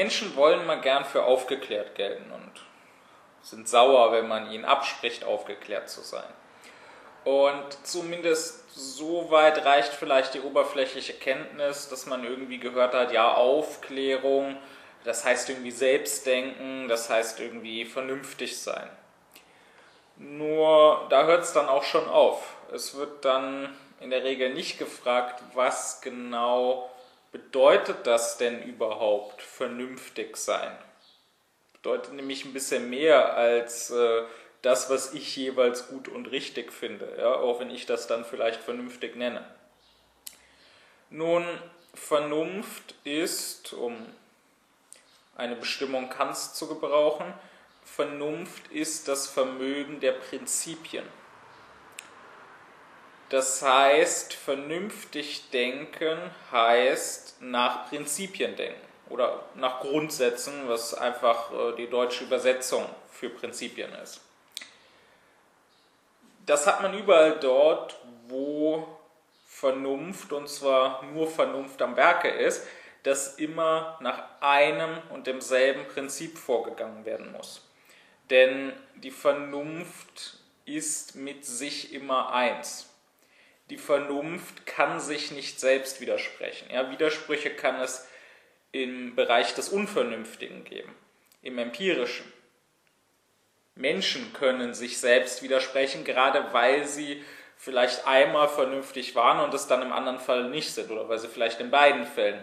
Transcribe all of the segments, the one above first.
Menschen wollen mal gern für aufgeklärt gelten und sind sauer, wenn man ihnen abspricht, aufgeklärt zu sein. Und zumindest so weit reicht vielleicht die oberflächliche Kenntnis, dass man irgendwie gehört hat, ja, Aufklärung, das heißt irgendwie Selbstdenken, das heißt irgendwie vernünftig sein. Nur da hört es dann auch schon auf. Es wird dann in der Regel nicht gefragt, was genau bedeutet das denn überhaupt, vernünftig sein? Bedeutet nämlich ein bisschen mehr als äh, das, was ich jeweils gut und richtig finde, ja? auch wenn ich das dann vielleicht vernünftig nenne. Nun, Vernunft ist, um eine Bestimmung Kants zu gebrauchen, Vernunft ist das Vermögen der Prinzipien. Das heißt, vernünftig denken heißt nach Prinzipien denken oder nach Grundsätzen, was einfach äh, die deutsche Übersetzung für Prinzipien ist. Das hat man überall dort, wo Vernunft, und zwar nur Vernunft am Werke ist, dass immer nach einem und demselben Prinzip vorgegangen werden muss. Denn die Vernunft ist mit sich immer eins. Die Vernunft kann sich nicht selbst widersprechen. Ja, Widersprüche kann es im Bereich des Unvernünftigen geben, im Empirischen. Menschen können sich selbst widersprechen, gerade weil sie vielleicht einmal vernünftig waren und es dann im anderen Fall nicht sind oder weil sie vielleicht in beiden Fällen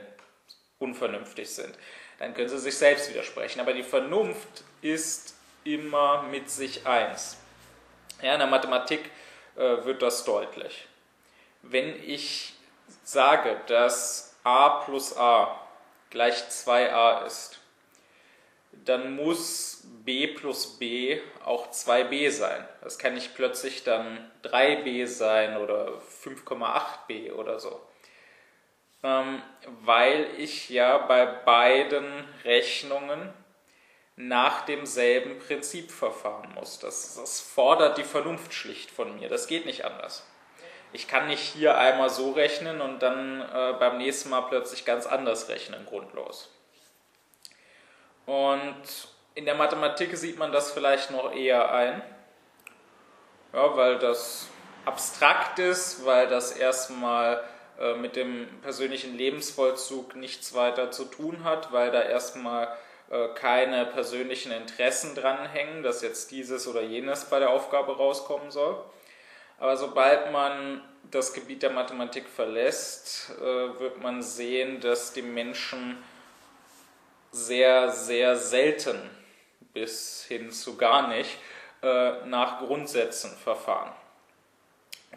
unvernünftig sind. Dann können sie sich selbst widersprechen. Aber die Vernunft ist immer mit sich eins. Ja, in der Mathematik äh, wird das deutlich. Wenn ich sage, dass a plus a gleich 2a ist, dann muss b plus b auch 2b sein. Das kann nicht plötzlich dann 3b sein oder 5,8b oder so. Ähm, weil ich ja bei beiden Rechnungen nach demselben Prinzip verfahren muss. Das, das fordert die Vernunft schlicht von mir. Das geht nicht anders. Ich kann nicht hier einmal so rechnen und dann äh, beim nächsten Mal plötzlich ganz anders rechnen, grundlos. Und in der Mathematik sieht man das vielleicht noch eher ein, ja, weil das abstrakt ist, weil das erstmal äh, mit dem persönlichen Lebensvollzug nichts weiter zu tun hat, weil da erstmal äh, keine persönlichen Interessen dranhängen, dass jetzt dieses oder jenes bei der Aufgabe rauskommen soll. Aber sobald man das Gebiet der Mathematik verlässt, äh, wird man sehen, dass die Menschen sehr, sehr selten bis hin zu gar nicht äh, nach Grundsätzen verfahren.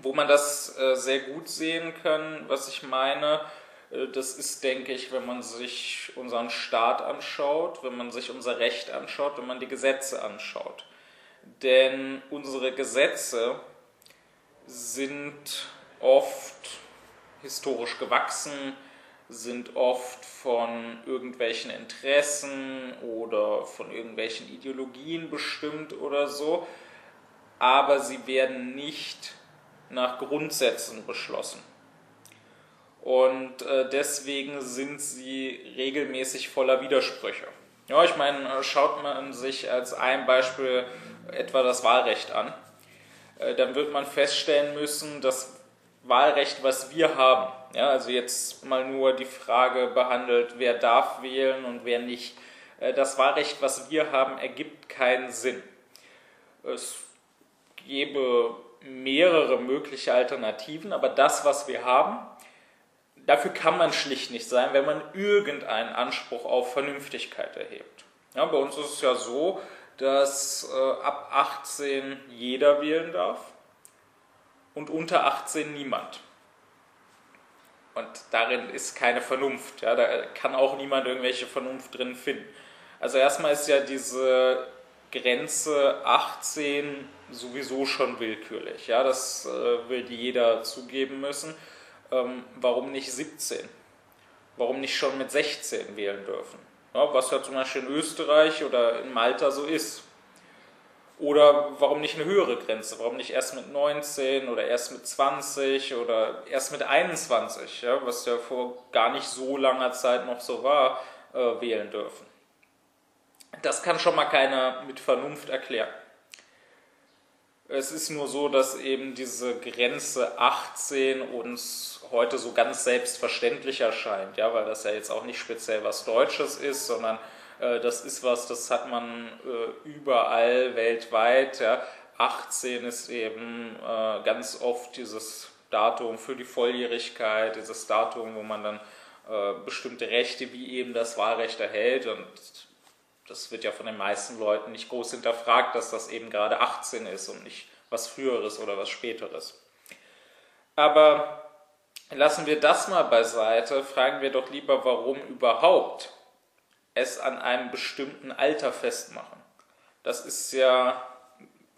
Wo man das sehr gut sehen kann, was ich meine, äh, das ist, denke ich, wenn man sich unseren Staat anschaut, wenn man sich unser Recht anschaut, wenn man die Gesetze anschaut. Denn unsere Gesetze sind oft historisch gewachsen, sind oft von irgendwelchen Interessen oder von irgendwelchen Ideologien bestimmt oder so, aber sie werden nicht nach Grundsätzen beschlossen. Und äh, deswegen sind sie regelmäßig voller Widersprüche. Ja, ich meine, äh, schaut man sich als ein Beispiel etwa das Wahlrecht an, dann wird man feststellen müssen, das Wahlrecht, was wir haben, ja, also jetzt mal nur die Frage behandelt, wer darf wählen und wer nicht. Äh, das Wahlrecht, was wir haben, ergibt keinen Sinn. Es gäbe mehrere mögliche Alternativen, aber das, was wir haben, dafür kann man schlicht nicht sein, wenn man irgendeinen Anspruch auf Vernünftigkeit erhebt. Ja, bei uns ist es ja so, dass äh, ab 18 jeder wählen darf und unter 18 niemand. Und darin ist keine Vernunft. Ja, da kann auch niemand irgendwelche Vernunft drin finden. Also erstmal ist ja diese Grenze 18 sowieso schon willkürlich. Ja, das äh, will jeder zugeben müssen ähm, warum nicht 17? Warum nicht schon mit 16 wählen dürfen? Ja, was ja zum Beispiel in Österreich oder in Malta so ist. Oder warum nicht eine höhere Grenze? Warum nicht erst mit 19 oder erst mit 20 oder erst mit 21, ja, was ja vor gar nicht so langer Zeit noch so war, äh, wählen dürfen? Das kann schon mal keiner mit Vernunft erklären. Es ist nur so, dass eben diese Grenze 18 uns heute so ganz selbstverständlich erscheint, ja, weil das ja jetzt auch nicht speziell was Deutsches ist, sondern äh, das ist was, das hat man äh, überall weltweit. Ja. 18 ist eben äh, ganz oft dieses Datum für die Volljährigkeit, dieses Datum, wo man dann äh, bestimmte Rechte wie eben das Wahlrecht erhält und das wird ja von den meisten Leuten nicht groß hinterfragt, dass das eben gerade 18 ist und nicht was Früheres oder was Späteres. Aber lassen wir das mal beiseite, fragen wir doch lieber, warum überhaupt es an einem bestimmten Alter festmachen. Das ist ja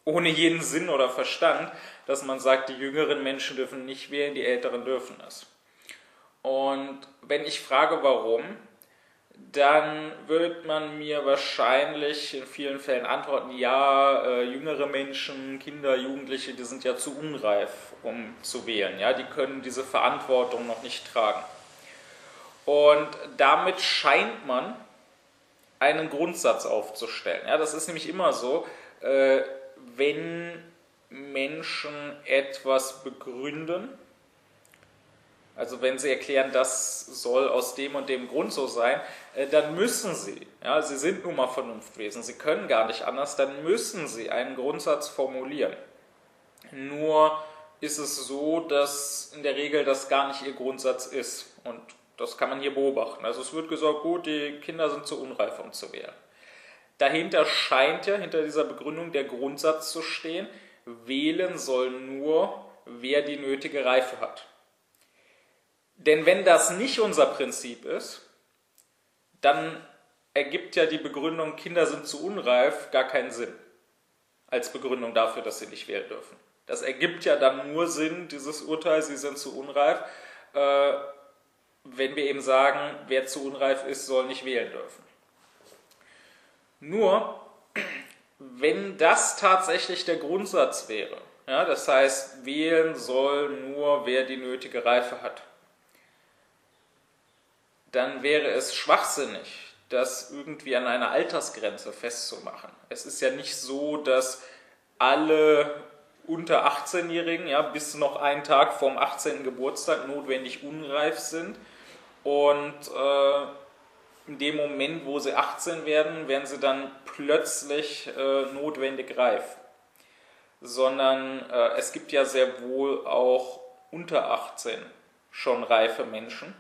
ohne jeden Sinn oder Verstand, dass man sagt, die jüngeren Menschen dürfen nicht wählen, die älteren dürfen es. Und wenn ich frage, warum, dann wird man mir wahrscheinlich in vielen Fällen antworten, ja, äh, jüngere Menschen, Kinder, Jugendliche, die sind ja zu unreif, um zu wählen. Ja, die können diese Verantwortung noch nicht tragen. Und damit scheint man einen Grundsatz aufzustellen. Ja, das ist nämlich immer so, äh, wenn Menschen etwas begründen, also wenn sie erklären, das soll aus dem und dem Grund so sein, äh, dann müssen sie, ja, sie sind nun mal Vernunftwesen, sie können gar nicht anders, dann müssen sie einen Grundsatz formulieren. Nur ist es so, dass in der Regel das gar nicht ihr Grundsatz ist. Und das kann man hier beobachten. Also es wird gesagt, gut, die Kinder sind zu unreif, um zu wählen. Dahinter scheint ja, hinter dieser Begründung der Grundsatz zu stehen, wählen soll nur, wer die nötige Reife hat. Denn wenn das nicht unser Prinzip ist, dann ergibt ja die Begründung, Kinder sind zu unreif, gar keinen Sinn. Als Begründung dafür, dass sie nicht wählen dürfen. Das ergibt ja dann nur Sinn, dieses Urteil, sie sind zu unreif, äh, wenn wir eben sagen, wer zu unreif ist, soll nicht wählen dürfen. Nur, wenn das tatsächlich der Grundsatz wäre, ja, das heißt, wählen soll nur, wer die nötige Reife hat, dann wäre es schwachsinnig, das irgendwie an einer Altersgrenze festzumachen. Es ist ja nicht so, dass alle unter 18-Jährigen ja, bis noch einen Tag vorm 18. Geburtstag notwendig unreif sind und äh, in dem Moment, wo sie 18 werden, werden sie dann plötzlich äh, notwendig reif. Sondern äh, es gibt ja sehr wohl auch unter 18 schon reife Menschen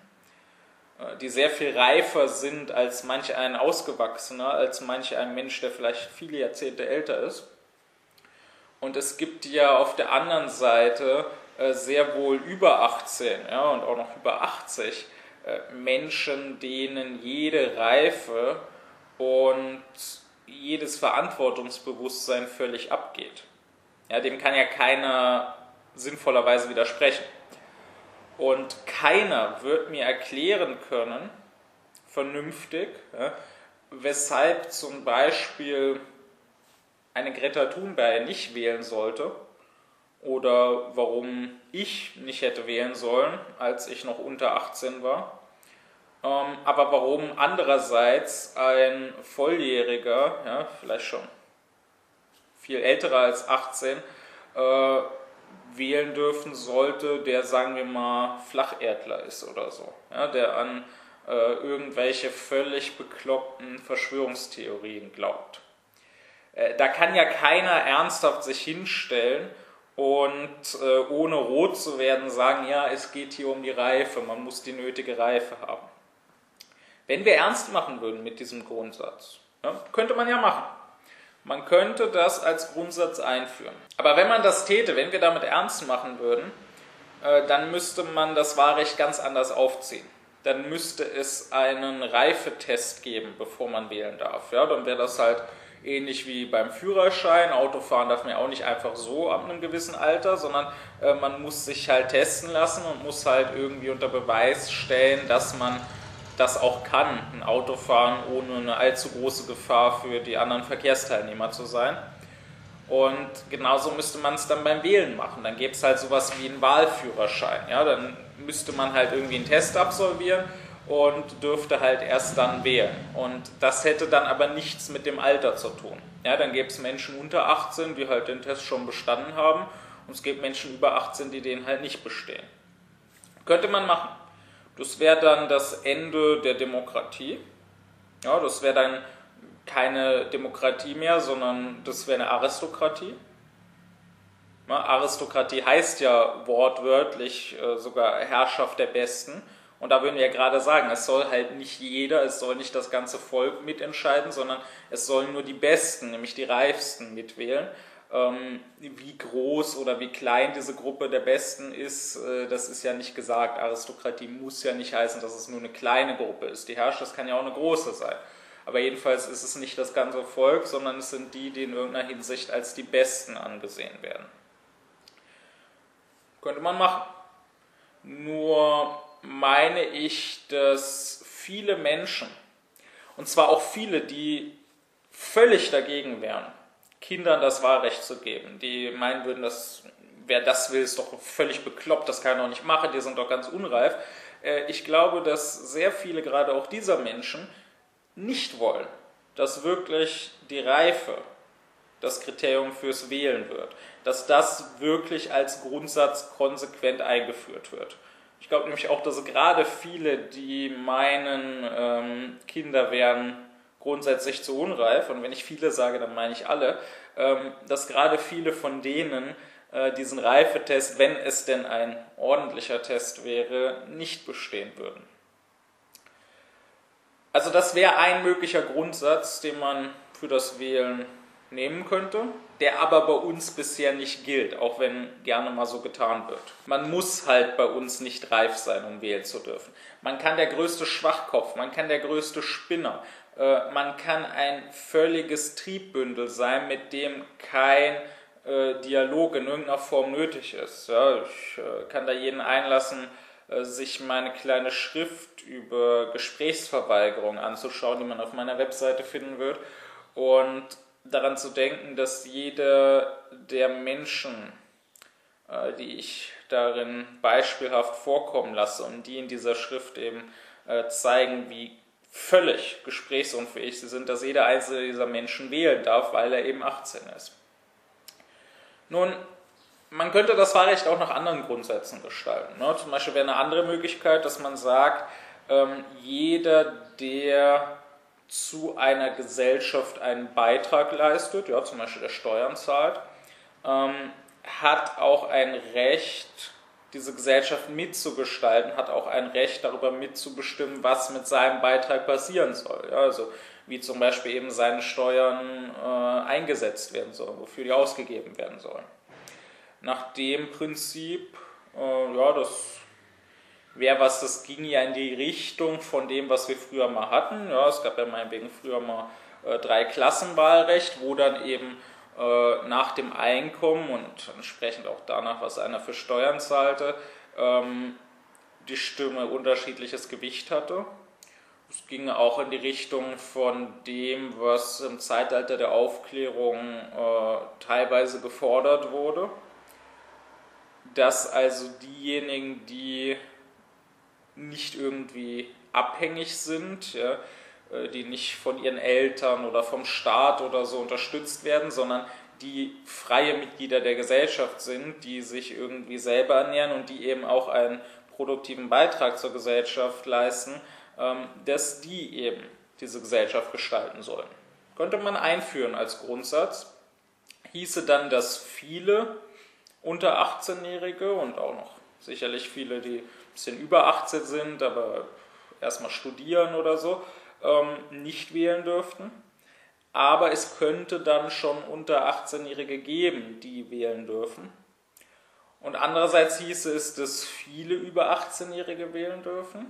die sehr viel reifer sind als manch ein Ausgewachsener, als manch ein Mensch, der vielleicht viele Jahrzehnte älter ist. Und es gibt ja auf der anderen Seite äh, sehr wohl über 18 ja, und auch noch über 80 äh, Menschen, denen jede Reife und jedes Verantwortungsbewusstsein völlig abgeht. Ja, dem kann ja keiner sinnvollerweise widersprechen. Und keiner wird mir erklären können, vernünftig, ja, weshalb zum Beispiel eine Greta Thunberg nicht wählen sollte oder warum ich nicht hätte wählen sollen, als ich noch unter 18 war. Ähm, aber warum andererseits ein Volljähriger, ja, vielleicht schon viel älterer als 18, äh, wählen dürfen sollte, der, sagen wir mal, Flacherdler ist oder so, ja, der an äh, irgendwelche völlig bekloppten Verschwörungstheorien glaubt. Äh, da kann ja keiner ernsthaft sich hinstellen und äh, ohne rot zu werden sagen, ja, es geht hier um die Reife, man muss die nötige Reife haben. Wenn wir ernst machen würden mit diesem Grundsatz, ja, könnte man ja machen. Man könnte das als Grundsatz einführen. Aber wenn man das täte, wenn wir damit ernst machen würden, äh, dann müsste man das Wahlrecht ganz anders aufziehen. Dann müsste es einen Reifetest geben, bevor man wählen darf. Ja, dann wäre das halt ähnlich wie beim Führerschein. Autofahren darf man ja auch nicht einfach so ab einem gewissen Alter, sondern äh, man muss sich halt testen lassen und muss halt irgendwie unter Beweis stellen, dass man das auch kann, ein Auto fahren, ohne eine allzu große Gefahr für die anderen Verkehrsteilnehmer zu sein. Und genauso müsste man es dann beim Wählen machen. Dann gäbe es halt sowas wie einen Wahlführerschein. Ja? Dann müsste man halt irgendwie einen Test absolvieren und dürfte halt erst dann wählen. Und das hätte dann aber nichts mit dem Alter zu tun. Ja, dann gäbe es Menschen unter 18, die halt den Test schon bestanden haben und es gibt Menschen über 18, die den halt nicht bestehen. Könnte man machen. Das wäre dann das Ende der Demokratie. Ja, das wäre dann keine Demokratie mehr, sondern das wäre eine Aristokratie. Ja, Aristokratie heißt ja wortwörtlich äh, sogar Herrschaft der Besten. Und da würden wir ja gerade sagen, es soll halt nicht jeder, es soll nicht das ganze Volk mitentscheiden, sondern es sollen nur die Besten, nämlich die Reifsten mitwählen. Ähm, wie groß oder wie klein diese Gruppe der Besten ist, äh, das ist ja nicht gesagt. Aristokratie muss ja nicht heißen, dass es nur eine kleine Gruppe ist. Die herrscht, das kann ja auch eine große sein. Aber jedenfalls ist es nicht das ganze Volk, sondern es sind die, die in irgendeiner Hinsicht als die Besten angesehen werden. Könnte man machen. Nur meine ich, dass viele Menschen, und zwar auch viele, die völlig dagegen wären, Kindern das Wahlrecht zu geben. Die meinen würden, dass, wer das will, ist doch völlig bekloppt, das kann er doch nicht machen, die sind doch ganz unreif. Äh, ich glaube, dass sehr viele, gerade auch dieser Menschen, nicht wollen, dass wirklich die Reife das Kriterium fürs Wählen wird, dass das wirklich als Grundsatz konsequent eingeführt wird. Ich glaube nämlich auch, dass gerade viele, die meinen, ähm, Kinder wären grundsätzlich zu unreif, und wenn ich viele sage, dann meine ich alle, ähm, dass gerade viele von denen äh, diesen Reifetest, wenn es denn ein ordentlicher Test wäre, nicht bestehen würden. Also das wäre ein möglicher Grundsatz, den man für das Wählen nehmen könnte, der aber bei uns bisher nicht gilt, auch wenn gerne mal so getan wird. Man muss halt bei uns nicht reif sein, um wählen zu dürfen. Man kann der größte Schwachkopf, man kann der größte Spinner, man kann ein völliges Triebbündel sein, mit dem kein äh, Dialog in irgendeiner Form nötig ist. Ja, ich äh, kann da jeden einlassen, äh, sich meine kleine Schrift über Gesprächsverweigerung anzuschauen, die man auf meiner Webseite finden wird. Und daran zu denken, dass jeder der Menschen, äh, die ich darin beispielhaft vorkommen lasse und die in dieser Schrift eben äh, zeigen, wie völlig gesprächsunfähig sie sind, dass jeder einzelne dieser Menschen wählen darf, weil er eben 18 ist. Nun, man könnte das Wahlrecht auch nach anderen Grundsätzen gestalten. Ne? Zum Beispiel wäre eine andere Möglichkeit, dass man sagt, ähm, jeder, der zu einer Gesellschaft einen Beitrag leistet, ja, zum Beispiel der Steuern zahlt, ähm, hat auch ein Recht, diese Gesellschaft mitzugestalten, hat auch ein Recht darüber mitzubestimmen, was mit seinem Beitrag passieren soll. Ja, also wie zum Beispiel eben seine Steuern äh, eingesetzt werden sollen, wofür die ausgegeben werden sollen. Nach dem Prinzip, äh, ja, das wäre was, das ging ja in die Richtung von dem, was wir früher mal hatten. Ja, es gab ja meinetwegen früher mal äh, drei Klassenwahlrecht, wo dann eben äh, nach dem Einkommen und entsprechend auch danach, was einer für Steuern zahlte, ähm, die Stimme unterschiedliches Gewicht hatte. Es ging auch in die Richtung von dem, was im Zeitalter der Aufklärung äh, teilweise gefordert wurde, dass also diejenigen, die nicht irgendwie abhängig sind, ja, die nicht von ihren Eltern oder vom Staat oder so unterstützt werden, sondern die freie Mitglieder der Gesellschaft sind, die sich irgendwie selber ernähren und die eben auch einen produktiven Beitrag zur Gesellschaft leisten, ähm, dass die eben diese Gesellschaft gestalten sollen. Könnte man einführen als Grundsatz, hieße dann, dass viele unter 18-Jährige und auch noch sicherlich viele, die bisschen über 18 sind, aber erstmal studieren oder so, ähm, nicht wählen dürften. Aber es könnte dann schon unter 18-Jährige geben, die wählen dürfen. Und andererseits hieße es, dass viele über 18-Jährige wählen dürfen,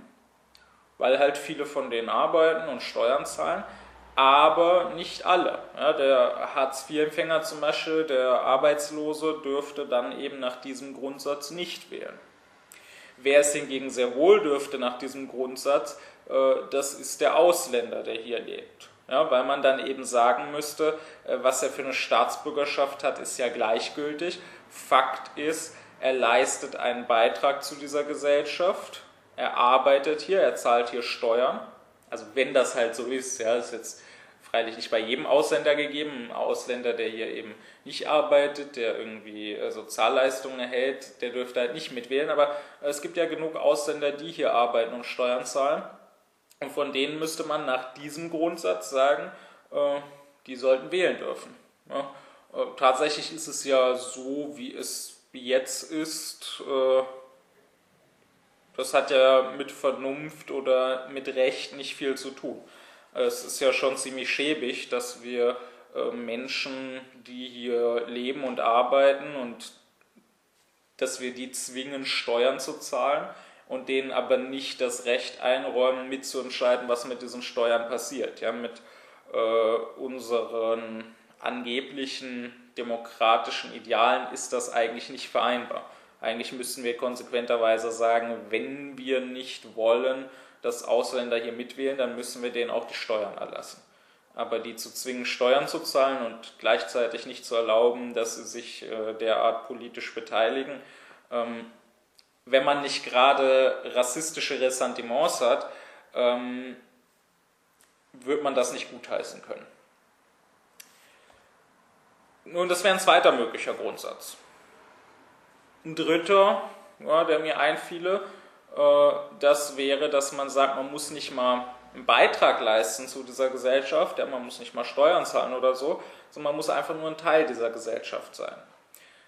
weil halt viele von denen arbeiten und Steuern zahlen, aber nicht alle. Ja, der Hartz-IV-Empfänger zum Beispiel, der Arbeitslose, dürfte dann eben nach diesem Grundsatz nicht wählen. Wer es hingegen sehr wohl dürfte nach diesem Grundsatz, das ist der Ausländer, der hier lebt. Ja, weil man dann eben sagen müsste, äh, was er für eine Staatsbürgerschaft hat, ist ja gleichgültig. Fakt ist, er leistet einen Beitrag zu dieser Gesellschaft er arbeitet hier, er zahlt hier Steuern. Also wenn das halt so ist, ja, ist jetzt freilich nicht bei jedem Ausländer gegeben. Ein Ausländer, der hier eben nicht arbeitet, der irgendwie äh, Sozialleistungen erhält, der dürfte halt nicht mitwählen. Aber es gibt ja genug Ausländer, die hier arbeiten und Steuern zahlen. Und von denen müsste man nach diesem Grundsatz sagen, äh, die sollten wählen dürfen. Ja, äh, tatsächlich ist es ja so, wie es jetzt ist. Äh, das hat ja mit Vernunft oder mit Recht nicht viel zu tun. Es ist ja schon ziemlich schäbig, dass wir äh, Menschen, die hier leben und arbeiten und dass wir die zwingen, Steuern zu zahlen und denen aber nicht das Recht einräumen, mitzuentscheiden, was mit diesen Steuern passiert. Ja, mit äh, unseren angeblichen demokratischen Idealen ist das eigentlich nicht vereinbar. Eigentlich müssten wir konsequenterweise sagen, wenn wir nicht wollen, dass Ausländer hier mitwählen, dann müssen wir denen auch die Steuern erlassen. Aber die zu zwingen, Steuern zu zahlen und gleichzeitig nicht zu erlauben, dass sie sich äh, derart politisch beteiligen, ähm, wenn man nicht gerade rassistische Ressentiments hat, ähm, wird man das nicht gutheißen können. Nun, das wäre ein zweiter möglicher Grundsatz. Ein dritter, ja, der mir einfiele, äh, das wäre, dass man sagt, man muss nicht mal einen Beitrag leisten zu dieser Gesellschaft, ja, man muss nicht mal Steuern zahlen oder so, sondern man muss einfach nur ein Teil dieser Gesellschaft sein.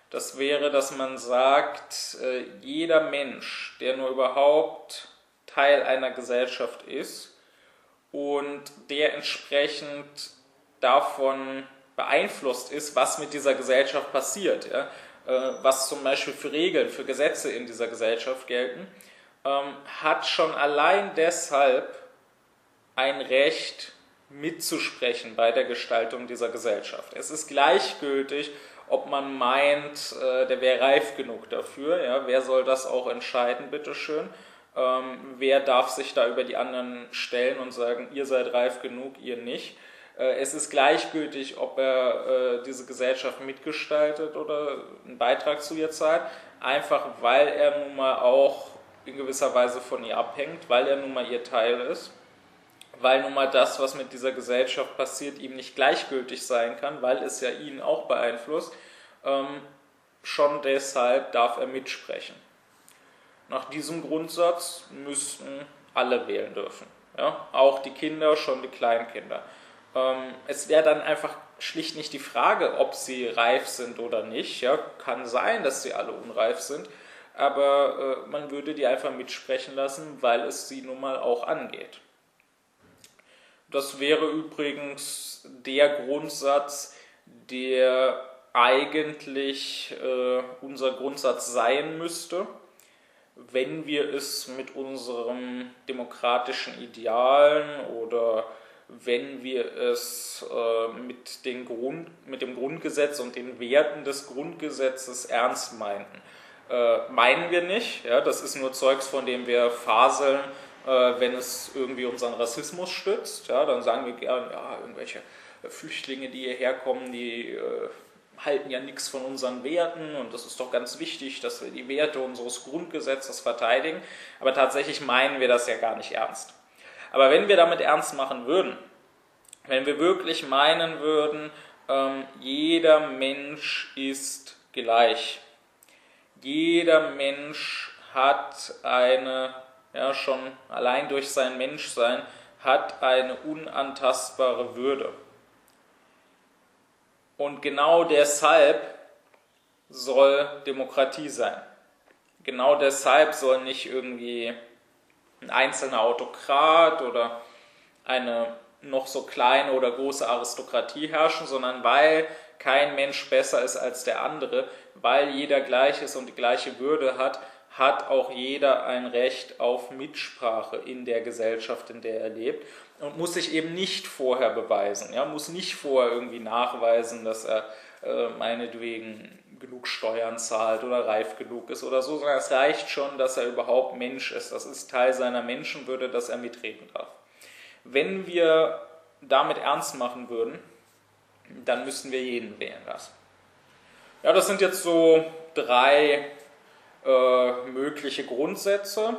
Das wäre, dass man sagt, äh, jeder Mensch, der nur überhaupt Teil einer Gesellschaft ist, und der entsprechend davon beeinflusst ist, was mit dieser Gesellschaft passiert, ja? Äh, was zum Beispiel für Regeln, für Gesetze in dieser Gesellschaft gelten, ähm, hat schon allein deshalb ein Recht mitzusprechen bei der Gestaltung dieser Gesellschaft. Es ist gleichgültig, ob man meint, äh, der wäre reif genug dafür. Ja? Wer soll das auch entscheiden, bitteschön? Ähm, wer darf sich da über die anderen stellen und sagen, ihr seid reif genug, ihr nicht. Äh, es ist gleichgültig, ob er äh, diese Gesellschaft mitgestaltet oder einen Beitrag zu ihr zahlt, einfach weil er nun mal auch in gewisser Weise von ihr abhängt, weil er nun mal ihr Teil ist, weil nun mal das, was mit dieser Gesellschaft passiert, ihm nicht gleichgültig sein kann, weil es ja ihn auch beeinflusst. Ähm, schon deshalb darf er mitsprechen. Nach diesem Grundsatz müssten alle wählen dürfen. Ja? Auch die Kinder, schon die Kleinkinder. Ähm, es wäre dann einfach schlicht nicht die Frage, ob sie reif sind oder nicht. Ja? Kann sein, dass sie alle unreif sind, aber äh, man würde die einfach mitsprechen lassen, weil es sie nun mal auch angeht. Das wäre übrigens der Grundsatz, der eigentlich äh, unser Grundsatz sein müsste wenn wir es mit unseren demokratischen Idealen oder wenn wir es äh, mit, den Grund, mit dem Grundgesetz und den Werten des Grundgesetzes ernst meinten. Äh, meinen wir nicht, ja, das ist nur Zeugs, von dem wir faseln, äh, wenn es irgendwie unseren Rassismus stützt. Ja, dann sagen wir gern, ja, irgendwelche Flüchtlinge, die hierher kommen, die äh, halten ja nichts von unseren Werten und das ist doch ganz wichtig, dass wir die Werte unseres Grundgesetzes verteidigen. Aber tatsächlich meinen wir das ja gar nicht ernst. Aber wenn wir damit ernst machen würden, wenn wir wirklich meinen würden, ähm, jeder Mensch ist gleich, jeder Mensch hat eine, ja schon allein durch sein Menschsein, hat eine unantastbare Würde und genau deshalb soll Demokratie sein. Genau deshalb soll nicht irgendwie ein einzelner Autokrat oder eine noch so kleine oder große Aristokratie herrschen, sondern weil kein Mensch besser ist als der andere, weil jeder gleich ist und die gleiche Würde hat, hat auch jeder ein Recht auf Mitsprache in der Gesellschaft, in der er lebt und muss sich eben nicht vorher beweisen, ja, muss nicht vorher irgendwie nachweisen, dass er äh, meinetwegen genug Steuern zahlt oder reif genug ist oder so, sondern es reicht schon, dass er überhaupt Mensch ist. Das ist Teil seiner Menschenwürde, dass er mitreden darf. Wenn wir damit ernst machen würden, dann müssten wir jeden wählen lassen. Ja, das sind jetzt so drei äh, mögliche Grundsätze.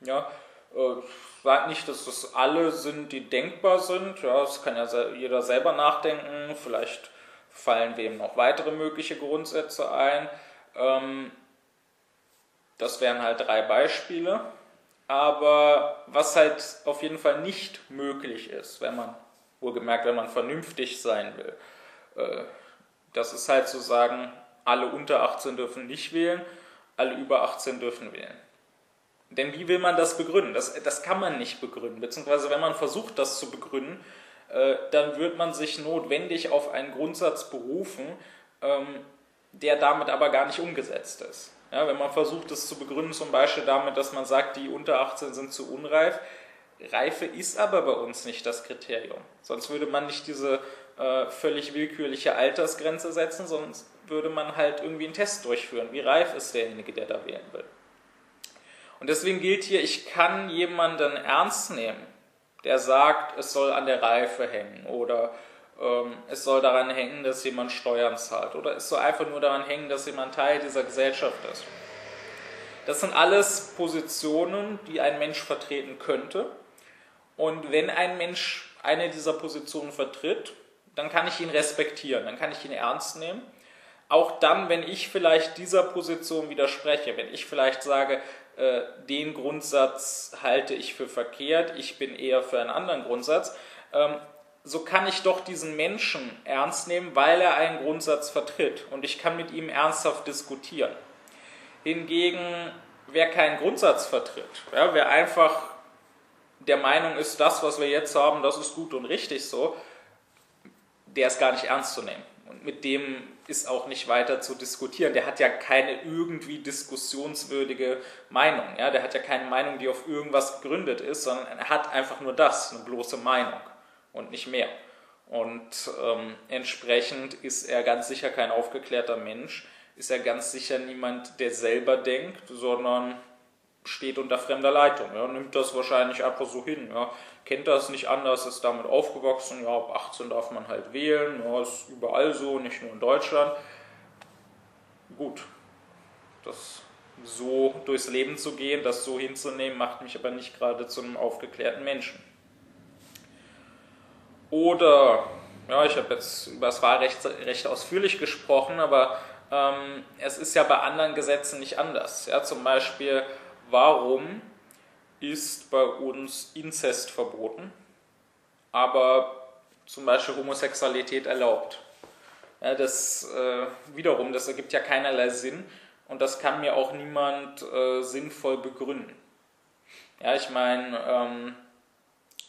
Ja, äh, sage nicht, dass das alle sind, die denkbar sind. Ja, das kann ja jeder selber nachdenken. Vielleicht fallen wem noch weitere mögliche Grundsätze ein. Ähm, das wären halt drei Beispiele. Aber was halt auf jeden Fall nicht möglich ist, wenn man, wohlgemerkt, wenn man vernünftig sein will, äh, das ist halt zu sagen, alle unter 18 dürfen nicht wählen, alle über 18 dürfen wählen. Denn wie will man das begründen? Das, das kann man nicht begründen. Beziehungsweise wenn man versucht, das zu begründen, äh, dann wird man sich notwendig auf einen Grundsatz berufen, ähm, der damit aber gar nicht umgesetzt ist. Ja, wenn man versucht, das zu begründen, zum Beispiel damit, dass man sagt, die unter 18 sind zu unreif, Reife ist aber bei uns nicht das Kriterium. Sonst würde man nicht diese äh, völlig willkürliche Altersgrenze setzen, sonst würde man halt irgendwie einen Test durchführen. Wie reif ist derjenige, der da wählen will? Und deswegen gilt hier, ich kann jemanden ernst nehmen, der sagt, es soll an der Reife hängen oder ähm, es soll daran hängen, dass jemand Steuern zahlt oder es soll einfach nur daran hängen, dass jemand Teil dieser Gesellschaft ist. Das sind alles Positionen, die ein Mensch vertreten könnte. Und wenn ein Mensch eine dieser Positionen vertritt, dann kann ich ihn respektieren, dann kann ich ihn ernst nehmen. Auch dann, wenn ich vielleicht dieser Position widerspreche, wenn ich vielleicht sage, äh, den Grundsatz halte ich für verkehrt, ich bin eher für einen anderen Grundsatz, ähm, so kann ich doch diesen Menschen ernst nehmen, weil er einen Grundsatz vertritt und ich kann mit ihm ernsthaft diskutieren. Hingegen, wer keinen Grundsatz vertritt, ja, wer einfach der Meinung ist, das, was wir jetzt haben, das ist gut und richtig so, der ist gar nicht ernst zu nehmen. Und mit dem ist auch nicht weiter zu diskutieren. Der hat ja keine irgendwie diskussionswürdige Meinung. Ja? Der hat ja keine Meinung, die auf irgendwas gegründet ist, sondern er hat einfach nur das, eine bloße Meinung und nicht mehr. Und ähm, entsprechend ist er ganz sicher kein aufgeklärter Mensch, ist er ganz sicher niemand, der selber denkt, sondern steht unter fremder Leitung. Ja, nimmt das wahrscheinlich einfach so hin. Ja, kennt das nicht anders, ist damit aufgewachsen. Ja, ab 18 darf man halt wählen. Ja, ist überall so, nicht nur in Deutschland. Gut, das so durchs Leben zu gehen, das so hinzunehmen, macht mich aber nicht gerade zu einem aufgeklärten Menschen. Oder, ja, ich habe jetzt über das Wahlrecht recht ausführlich gesprochen, aber ähm, es ist ja bei anderen Gesetzen nicht anders. Ja, zum Beispiel, warum ist bei uns Inzest verboten, aber zum Beispiel Homosexualität erlaubt? Ja, das äh, wiederum, das ergibt ja keinerlei Sinn und das kann mir auch niemand äh, sinnvoll begründen. Ja, ich meine, ähm,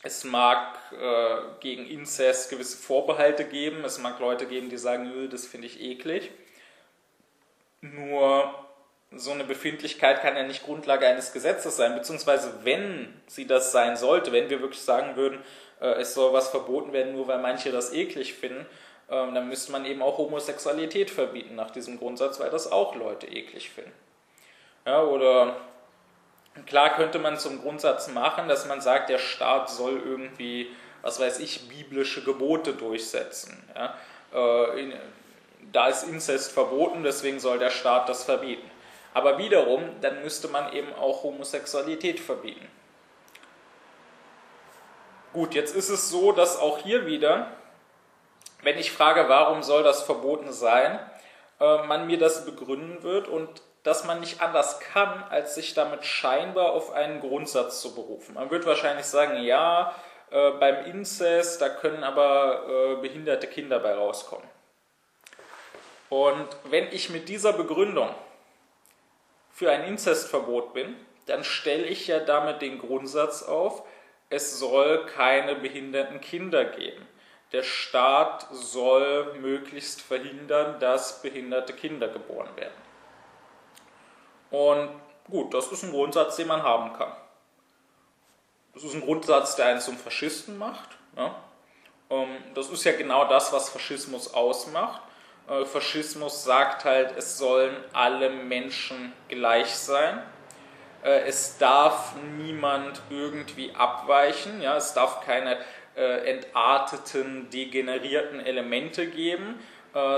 es mag äh, gegen Inzest gewisse Vorbehalte geben, es mag Leute geben, die sagen, das finde ich eklig. Nur so eine Befindlichkeit kann ja nicht Grundlage eines Gesetzes sein, beziehungsweise wenn sie das sein sollte, wenn wir wirklich sagen würden, äh, es soll was verboten werden, nur weil manche das eklig finden, äh, dann müsste man eben auch Homosexualität verbieten nach diesem Grundsatz, weil das auch Leute eklig finden. Ja, oder Klar könnte man zum Grundsatz machen, dass man sagt, der Staat soll irgendwie, was weiß ich, biblische Gebote durchsetzen. Ja? Äh, da ist Inzest verboten, deswegen soll der Staat das verbieten. Aber wiederum, dann müsste man eben auch Homosexualität verbieten. Gut, jetzt ist es so, dass auch hier wieder, wenn ich frage, warum soll das verboten sein, äh, man mir das begründen wird und dass man nicht anders kann, als sich damit scheinbar auf einen Grundsatz zu berufen. Man wird wahrscheinlich sagen, ja, äh, beim Inzest, da können aber äh, behinderte Kinder bei rauskommen. Und wenn ich mit dieser Begründung für ein Inzestverbot bin, dann stelle ich ja damit den Grundsatz auf, es soll keine behinderten Kinder geben. Der Staat soll möglichst verhindern, dass behinderte Kinder geboren werden. Und gut, das ist ein Grundsatz, den man haben kann. Das ist ein Grundsatz, der einen zum Faschisten macht. Ja? Ähm, das ist ja genau das, was Faschismus ausmacht. Äh, Faschismus sagt halt, es sollen alle Menschen gleich sein. Äh, es darf niemand irgendwie abweichen. Ja? Es darf keine äh, entarteten, degenerierten Elemente geben,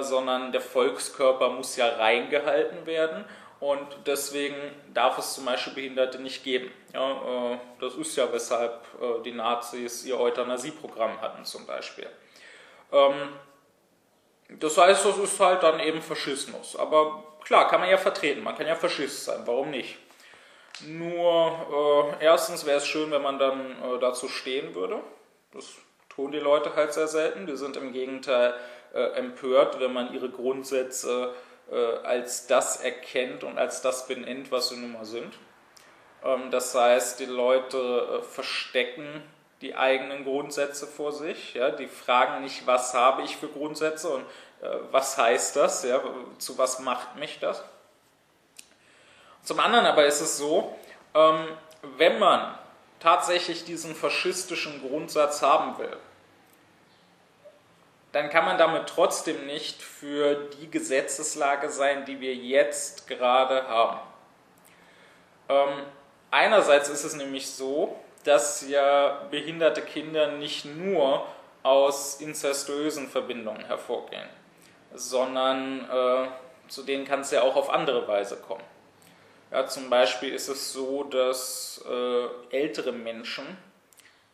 sondern der Volkskörper muss ja reingehalten werden und deswegen darf es zum Beispiel Behinderte nicht geben. Ja, äh, das ist ja, weshalb äh, die Nazis ihr Euthanasieprogramm hatten zum Beispiel. Ähm, das heißt, das ist halt dann eben Faschismus. Aber klar, kann man ja vertreten, man kann ja Faschist sein, warum nicht? Nur äh, erstens wäre es schön, wenn man dann äh, dazu stehen würde. Das tun die Leute halt sehr selten. Die sind im Gegenteil äh, empört, wenn man ihre Grundsätze äh, als das erkennt und als das benennt, was sie nun mal sind. Ähm, das heißt, die Leute äh, verstecken die eigenen Grundsätze vor sich. Ja? Die fragen nicht, was habe ich für Grundsätze und äh, was heißt das, ja? zu was macht mich das. Zum anderen aber ist es so, ähm, wenn man tatsächlich diesen faschistischen Grundsatz haben will, dann kann man damit trotzdem nicht für die Gesetzeslage sein, die wir jetzt gerade haben. Ähm, einerseits ist es nämlich so, dass ja behinderte Kinder nicht nur aus inzestuösen Verbindungen hervorgehen, sondern äh, zu denen kann es ja auch auf andere Weise kommen. Ja, zum Beispiel ist es so, dass äh, ältere Menschen,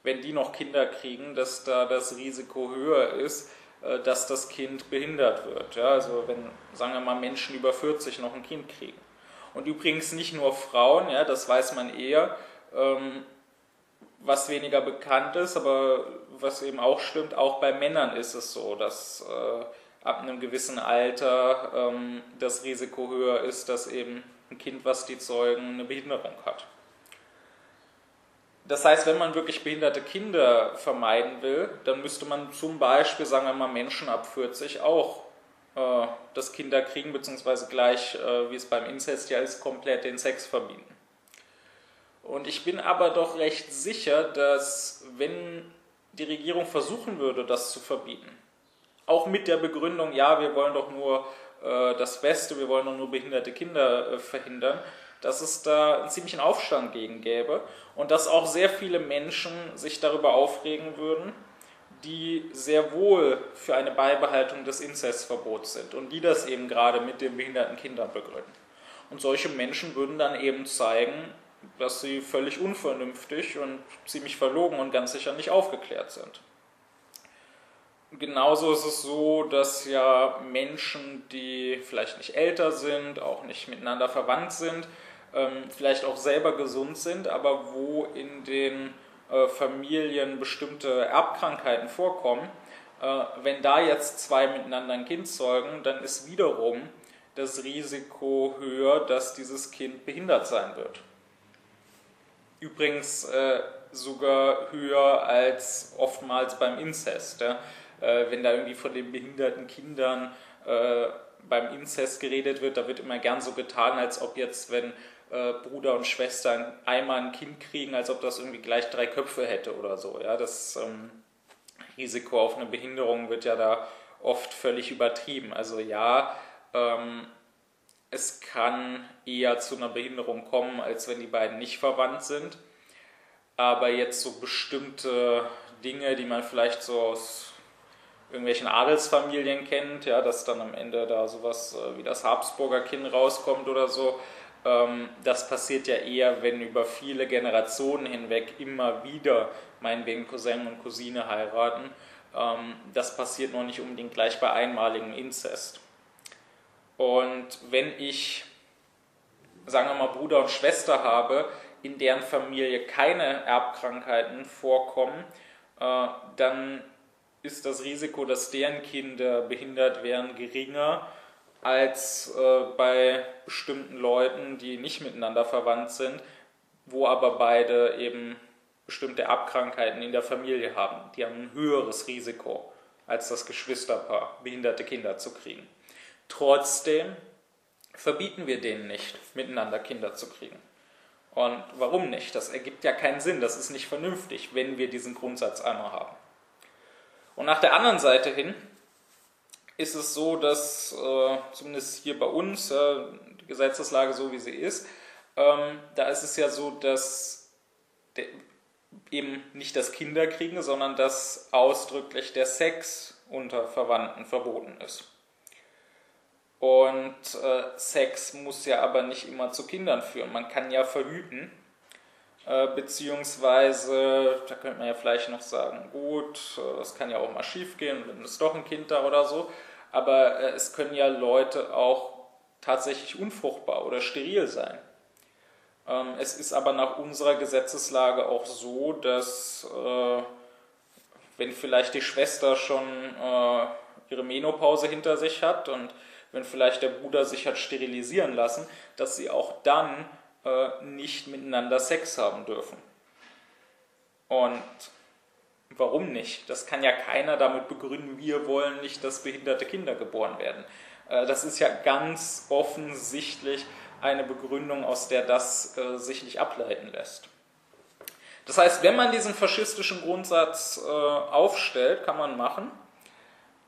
wenn die noch Kinder kriegen, dass da das Risiko höher ist, äh, dass das Kind behindert wird. Ja, also wenn, sagen wir mal, Menschen über 40 noch ein Kind kriegen. Und übrigens nicht nur Frauen, ja, das weiß man eher, ähm, was weniger bekannt ist, aber was eben auch stimmt, auch bei Männern ist es so, dass äh, ab einem gewissen Alter ähm, das Risiko höher ist, dass eben ein Kind, was die zeugen, eine Behinderung hat. Das heißt, wenn man wirklich behinderte Kinder vermeiden will, dann müsste man zum Beispiel, sagen wir mal, Menschen ab 40 auch äh, das Kinder kriegen, beziehungsweise gleich, äh, wie es beim Inzest ja ist, komplett den Sex verbieten. Und ich bin aber doch recht sicher, dass wenn die Regierung versuchen würde, das zu verbieten, auch mit der Begründung, ja, wir wollen doch nur äh, das Beste, wir wollen doch nur behinderte Kinder äh, verhindern, dass es da einen ziemlichen Aufstand gegen gäbe und dass auch sehr viele Menschen sich darüber aufregen würden, die sehr wohl für eine Beibehaltung des Inzestverbots sind und die das eben gerade mit den behinderten Kindern begründen. Und solche Menschen würden dann eben zeigen, dass sie völlig unvernünftig und ziemlich verlogen und ganz sicher nicht aufgeklärt sind. Genauso ist es so, dass ja Menschen, die vielleicht nicht älter sind, auch nicht miteinander verwandt sind, ähm, vielleicht auch selber gesund sind, aber wo in den äh, Familien bestimmte Erbkrankheiten vorkommen, äh, wenn da jetzt zwei miteinander ein Kind zeugen, dann ist wiederum das Risiko höher, dass dieses Kind behindert sein wird. Übrigens äh, sogar höher als oftmals beim Inzest. Ja? Äh, wenn da irgendwie von den behinderten Kindern äh, beim Inzest geredet wird, da wird immer gern so getan, als ob jetzt, wenn äh, Bruder und Schwester einmal ein Kind kriegen, als ob das irgendwie gleich drei Köpfe hätte oder so. Ja? Das ähm, Risiko auf eine Behinderung wird ja da oft völlig übertrieben. Also ja, ähm, es kann eher zu einer Behinderung kommen, als wenn die beiden nicht verwandt sind. Aber jetzt so bestimmte Dinge, die man vielleicht so aus irgendwelchen Adelsfamilien kennt, ja, dass dann am Ende da sowas äh, wie das Habsburger Kind rauskommt oder so, ähm, das passiert ja eher, wenn über viele Generationen hinweg immer wieder meinetwegen Cousin und Cousine heiraten. Ähm, das passiert noch nicht unbedingt gleich bei einmaligem Inzest. Und wenn ich, sagen wir mal, Bruder und Schwester habe, in deren Familie keine Erbkrankheiten vorkommen, äh, dann ist das Risiko, dass deren Kinder behindert werden, geringer als äh, bei bestimmten Leuten, die nicht miteinander verwandt sind, wo aber beide eben bestimmte Erbkrankheiten in der Familie haben. Die haben ein höheres Risiko als das Geschwisterpaar, behinderte Kinder zu kriegen. Trotzdem verbieten wir denen nicht, miteinander Kinder zu kriegen. Und warum nicht? Das ergibt ja keinen Sinn, das ist nicht vernünftig, wenn wir diesen Grundsatz einmal haben. Und nach der anderen Seite hin ist es so, dass äh, zumindest hier bei uns äh, die Gesetzeslage so wie sie ist, ähm, da ist es ja so, dass der, eben nicht das Kinderkriegen, sondern dass ausdrücklich der Sex unter Verwandten verboten ist. Und äh, Sex muss ja aber nicht immer zu Kindern führen. Man kann ja verhüten. Äh, beziehungsweise, da könnte man ja vielleicht noch sagen, gut, äh, das kann ja auch mal schief gehen, wenn es doch ein Kind da oder so. Aber äh, es können ja Leute auch tatsächlich unfruchtbar oder steril sein. Ähm, es ist aber nach unserer Gesetzeslage auch so, dass äh, wenn vielleicht die Schwester schon äh, ihre Menopause hinter sich hat und wenn vielleicht der Bruder sich hat sterilisieren lassen, dass sie auch dann äh, nicht miteinander Sex haben dürfen. Und warum nicht? Das kann ja keiner damit begründen, wir wollen nicht, dass behinderte Kinder geboren werden. Äh, das ist ja ganz offensichtlich eine Begründung, aus der das äh, sich nicht ableiten lässt. Das heißt, wenn man diesen faschistischen Grundsatz äh, aufstellt, kann man machen,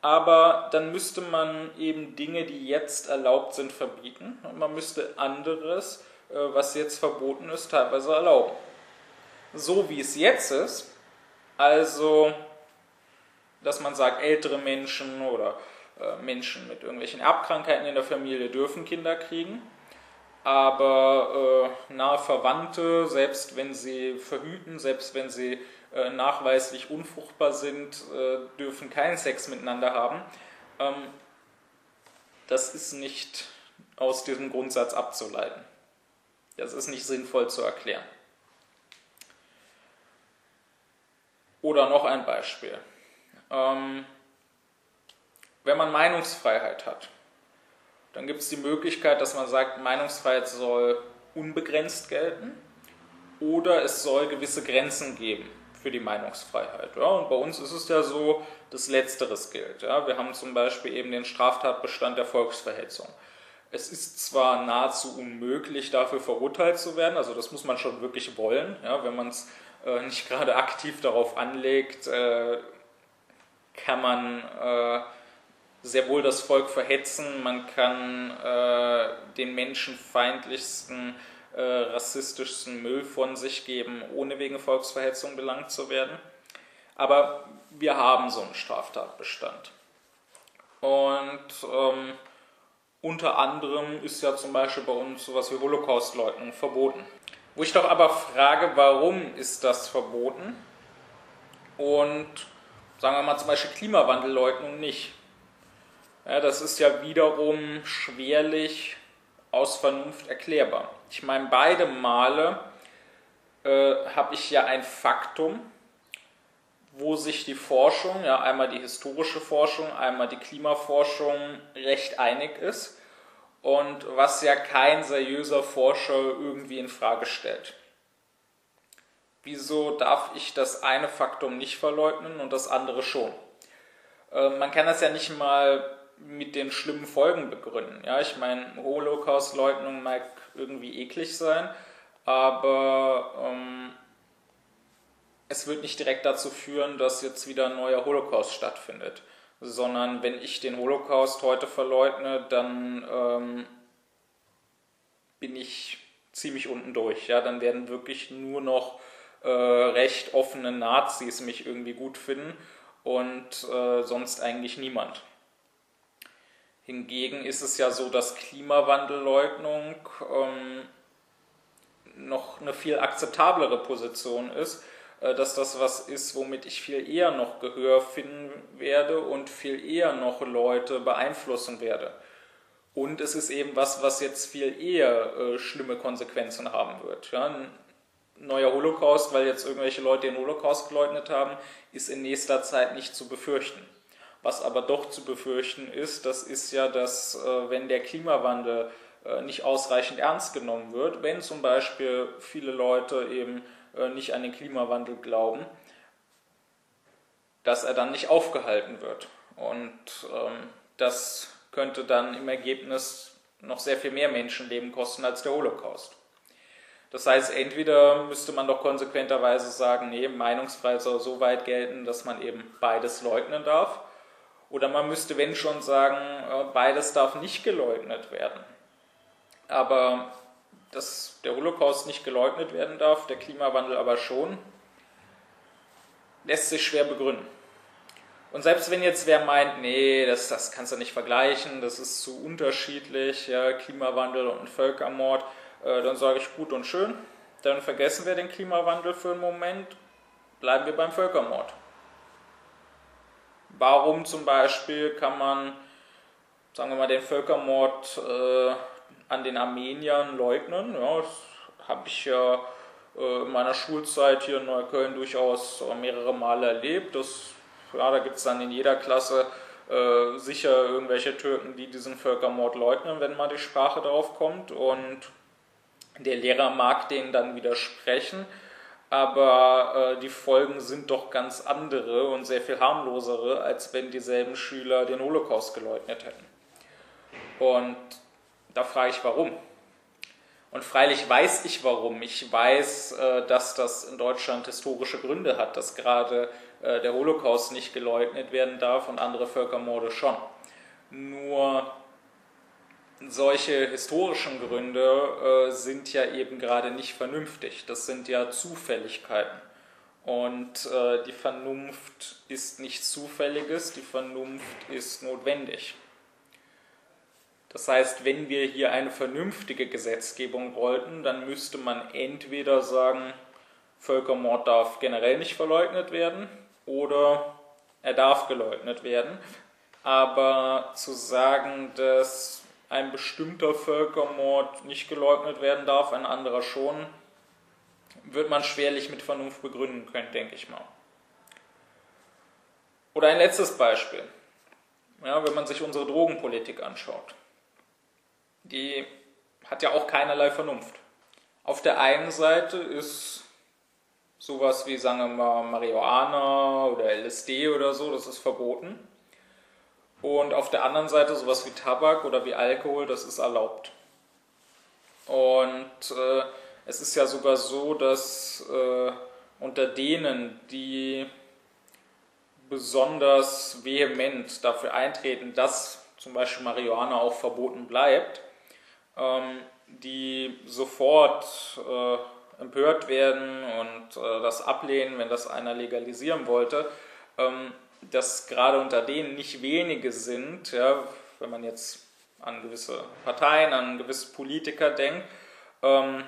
aber dann müsste man eben Dinge, die jetzt erlaubt sind, verbieten und man müsste anderes, äh, was jetzt verboten ist, teilweise erlauben. So wie es jetzt ist, also dass man sagt, ältere Menschen oder äh, Menschen mit irgendwelchen Erbkrankheiten in der Familie dürfen Kinder kriegen, aber äh, nahe Verwandte, selbst wenn sie verhüten, selbst wenn sie äh, nachweislich unfruchtbar sind, äh, dürfen keinen Sex miteinander haben. Ähm, das ist nicht aus diesem Grundsatz abzuleiten. Das ist nicht sinnvoll zu erklären. Oder noch ein Beispiel. Ähm, wenn man Meinungsfreiheit hat, dann gibt es die Möglichkeit, dass man sagt, Meinungsfreiheit soll unbegrenzt gelten oder es soll gewisse Grenzen geben für die Meinungsfreiheit. Ja, und bei uns ist es ja so, dass Letzteres gilt. Ja. Wir haben zum Beispiel eben den Straftatbestand der Volksverhetzung. Es ist zwar nahezu unmöglich, dafür verurteilt zu werden, also das muss man schon wirklich wollen, ja, wenn man es äh, nicht gerade aktiv darauf anlegt, äh, kann man äh, sehr wohl das Volk verhetzen, man kann äh, den menschenfeindlichsten, äh, rassistischsten Müll von sich geben, ohne wegen Volksverhetzung belangt zu werden. Aber wir haben so einen Straftatbestand. Und ähm, unter anderem ist ja zum Beispiel bei uns sowas wie Holocaustleugnung verboten. Wo ich doch aber frage, warum ist das verboten? Und sagen wir mal zum Beispiel Klimawandelleugnung nicht. Ja, das ist ja wiederum schwerlich aus Vernunft erklärbar. Ich meine, beide Male äh, habe ich ja ein Faktum, wo sich die Forschung, ja einmal die historische Forschung, einmal die Klimaforschung recht einig ist und was ja kein seriöser Forscher irgendwie in Frage stellt. Wieso darf ich das eine Faktum nicht verleugnen und das andere schon? Äh, man kann das ja nicht mal mit den schlimmen Folgen begründen. Ja, ich meine, Holocaust-Leugnung mag irgendwie eklig sein, aber ähm, es wird nicht direkt dazu führen, dass jetzt wieder ein neuer Holocaust stattfindet, sondern wenn ich den Holocaust heute verleugne, dann ähm, bin ich ziemlich unten durch. Ja, dann werden wirklich nur noch äh, recht offene Nazis mich irgendwie gut finden und äh, sonst eigentlich niemand. Hingegen ist es ja so, dass Klimawandelleugnung ähm, noch eine viel akzeptablere Position ist, äh, dass das was ist, womit ich viel eher noch Gehör finden werde und viel eher noch Leute beeinflussen werde. Und es ist eben was, was jetzt viel eher äh, schlimme Konsequenzen haben wird. Ja, ein neuer Holocaust, weil jetzt irgendwelche Leute den Holocaust geleugnet haben, ist in nächster Zeit nicht zu befürchten. Was aber doch zu befürchten ist, das ist ja, dass äh, wenn der Klimawandel äh, nicht ausreichend ernst genommen wird, wenn zum Beispiel viele Leute eben äh, nicht an den Klimawandel glauben, dass er dann nicht aufgehalten wird. Und ähm, das könnte dann im Ergebnis noch sehr viel mehr Menschenleben kosten als der Holocaust. Das heißt, entweder müsste man doch konsequenterweise sagen, nee, Meinungsfreiheit soll so weit gelten, dass man eben beides leugnen darf. Oder man müsste, wenn schon, sagen, äh, beides darf nicht geleugnet werden. Aber dass der Holocaust nicht geleugnet werden darf, der Klimawandel aber schon, lässt sich schwer begründen. Und selbst wenn jetzt wer meint, nee, das, das kannst du nicht vergleichen, das ist zu unterschiedlich, ja, Klimawandel und Völkermord, äh, dann sage ich gut und schön, dann vergessen wir den Klimawandel für einen Moment, bleiben wir beim Völkermord. Warum zum Beispiel kann man, sagen wir mal, den Völkermord äh, an den Armeniern leugnen? Ja, das habe ich ja äh, in meiner Schulzeit hier in Neukölln durchaus mehrere Male erlebt. Das, ja, da gibt es dann in jeder Klasse äh, sicher irgendwelche Türken, die diesen Völkermord leugnen, wenn mal die Sprache drauf kommt. Und der Lehrer mag denen dann widersprechen aber äh, die Folgen sind doch ganz andere und sehr viel harmlosere, als wenn dieselben Schüler den Holocaust geleugnet hätten. Und da frage ich, warum? Und freilich weiß ich warum. Ich weiß, äh, dass das in Deutschland historische Gründe hat, dass gerade äh, der Holocaust nicht geleugnet werden darf und andere Völkermorde schon. Nur solche historischen Gründe äh, sind ja eben gerade nicht vernünftig. Das sind ja Zufälligkeiten. Und äh, die Vernunft ist nichts Zufälliges, die Vernunft ist notwendig. Das heißt, wenn wir hier eine vernünftige Gesetzgebung wollten, dann müsste man entweder sagen, Völkermord darf generell nicht verleugnet werden oder er darf geleugnet werden. Aber zu sagen, dass ein bestimmter Völkermord nicht geleugnet werden darf, ein anderer schon, wird man schwerlich mit Vernunft begründen können, denke ich mal. Oder ein letztes Beispiel. Ja, wenn man sich unsere Drogenpolitik anschaut. Die hat ja auch keinerlei Vernunft. Auf der einen Seite ist sowas wie, sagen wir mal, Marihuana oder LSD oder so, das ist verboten. Und auf der anderen Seite sowas wie Tabak oder wie Alkohol, das ist erlaubt. Und äh, es ist ja sogar so, dass äh, unter denen, die besonders vehement dafür eintreten, dass zum Beispiel Marihuana auch verboten bleibt, ähm, die sofort äh, empört werden und äh, das ablehnen, wenn das einer legalisieren wollte, ähm, dass gerade unter denen nicht wenige sind, ja, wenn man jetzt an gewisse Parteien, an gewisse Politiker denkt, ähm,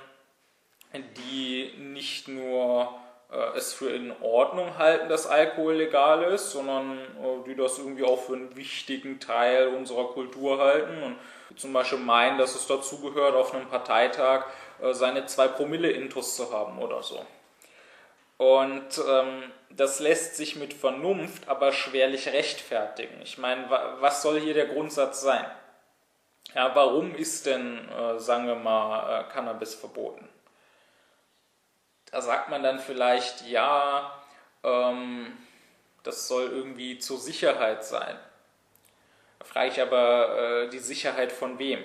die nicht nur äh, es für in Ordnung halten, dass Alkohol legal ist, sondern äh, die das irgendwie auch für einen wichtigen Teil unserer Kultur halten und zum Beispiel meinen, dass es dazugehört, auf einem Parteitag äh, seine zwei Promille Intus zu haben oder so. Und ähm, das lässt sich mit Vernunft aber schwerlich rechtfertigen. Ich meine, was soll hier der Grundsatz sein? Ja, warum ist denn, äh, sagen wir mal, äh, Cannabis verboten? Da sagt man dann vielleicht, ja, ähm, das soll irgendwie zur Sicherheit sein. Da frage ich aber, äh, die Sicherheit von wem?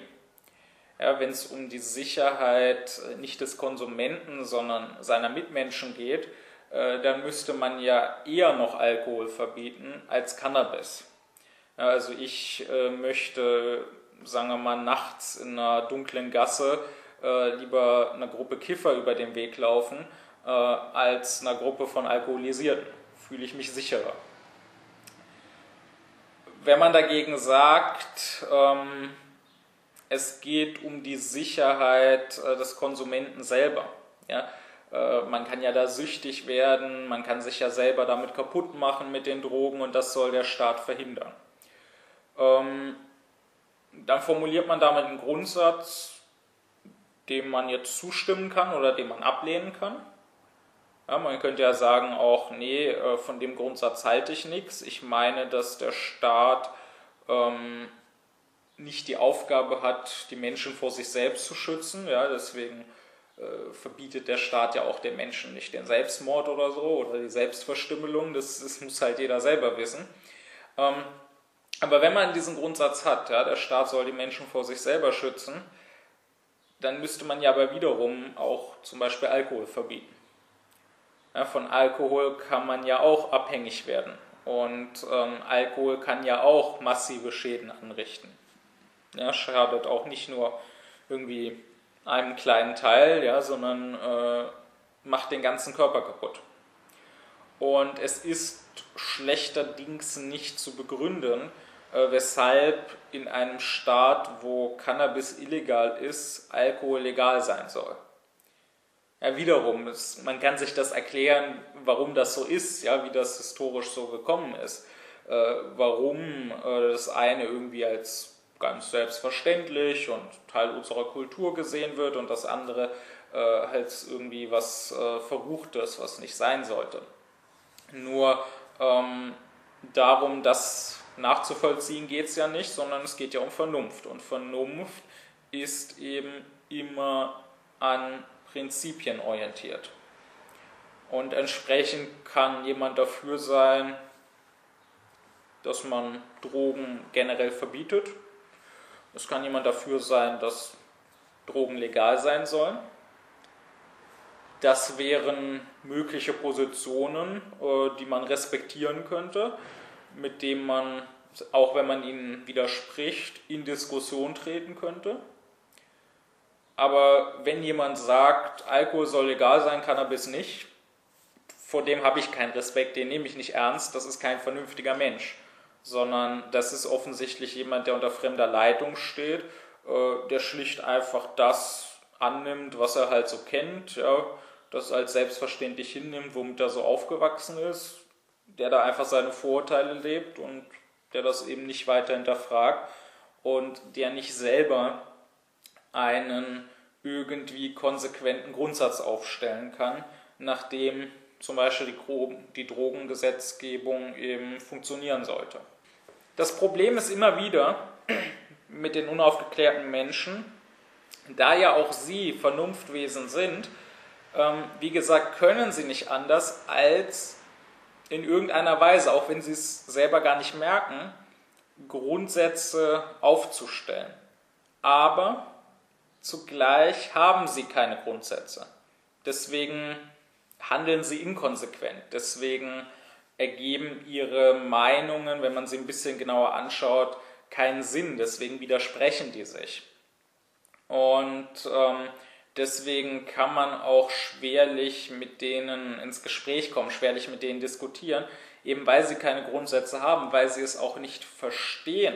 Ja, Wenn es um die Sicherheit äh, nicht des Konsumenten, sondern seiner Mitmenschen geht, äh, dann müsste man ja eher noch Alkohol verbieten als Cannabis. Also ich äh, möchte, sagen wir mal, nachts in einer dunklen Gasse äh, lieber einer Gruppe Kiffer über den Weg laufen, als einer Gruppe von Alkoholisierten. Fühle ich mich sicherer. Wenn man dagegen sagt, ähm, es geht um die Sicherheit des Konsumenten selber, ja, man kann ja da süchtig werden, man kann sich ja selber damit kaputt machen mit den Drogen und das soll der Staat verhindern. Ähm, dann formuliert man damit einen Grundsatz, dem man jetzt zustimmen kann oder den man ablehnen kann. Ja, man könnte ja sagen auch, nee, äh, von dem Grundsatz halte ich nichts. Ich meine, dass der Staat ähm, nicht die Aufgabe hat, die Menschen vor sich selbst zu schützen. Ja, deswegen äh, verbietet der Staat ja auch den Menschen nicht den Selbstmord oder so oder die Selbstverstümmelung, das, das muss halt jeder selber wissen. Ähm, aber wenn man diesen Grundsatz hat, ja, der Staat soll die Menschen vor sich selber schützen, dann müsste man ja aber wiederum auch zum Beispiel Alkohol verbieten. Ja, von Alkohol kann man ja auch abhängig werden und ähm, Alkohol kann ja auch massive Schäden anrichten. Ja, schadet auch nicht nur irgendwie einem kleinen Teil, ja, sondern äh, macht den ganzen Körper kaputt. Und es ist schlechterdings nicht zu begründen, äh, weshalb in einem Staat, wo Cannabis illegal ist, Alkohol legal sein soll. Ja, wiederum, es, man kann sich das erklären, warum das so ist, ja, wie das historisch so gekommen ist. Äh, warum äh, das eine irgendwie als ganz selbstverständlich und Teil unserer Kultur gesehen wird und das andere äh, als irgendwie was äh, Verruchtes, was nicht sein sollte. Nur ähm, darum, das nachzuvollziehen, geht es ja nicht, sondern es geht ja um Vernunft. Und Vernunft ist eben immer an Prinzipien orientiert. Und entsprechend kann jemand dafür sein, dass man Drogen generell verbietet. Es kann jemand dafür sein, dass Drogen legal sein sollen. Das wären mögliche Positionen, äh, die man respektieren könnte, mit denen man, auch wenn man ihnen widerspricht, in Diskussion treten könnte. Aber wenn jemand sagt, Alkohol soll legal sein, Cannabis nicht, vor dem habe ich keinen Respekt, den nehme ich nicht ernst, das ist kein vernünftiger Mensch, sondern das ist offensichtlich jemand, der unter fremder Leitung steht, äh, der schlicht einfach das annimmt, was er halt so kennt, ja, das als selbstverständlich hinnimmt, womit er so aufgewachsen ist, der da einfach seine Vorurteile lebt und der das eben nicht weiter hinterfragt und der nicht selber einen irgendwie konsequenten Grundsatz aufstellen kann, nachdem zum Beispiel die, die Drogengesetzgebung eben funktionieren sollte. Das Problem ist immer wieder mit den unaufgeklärten Menschen, da ja auch sie Vernunftwesen sind, ähm, wie gesagt, können sie nicht anders als in irgendeiner Weise, auch wenn sie es selber gar nicht merken, Grundsätze aufzustellen. Aber Zugleich haben sie keine Grundsätze. Deswegen handeln sie inkonsequent. Deswegen ergeben ihre Meinungen, wenn man sie ein bisschen genauer anschaut, keinen Sinn. Deswegen widersprechen die sich. Und ähm, deswegen kann man auch schwerlich mit denen ins Gespräch kommen, schwerlich mit denen diskutieren, eben weil sie keine Grundsätze haben, weil sie es auch nicht verstehen.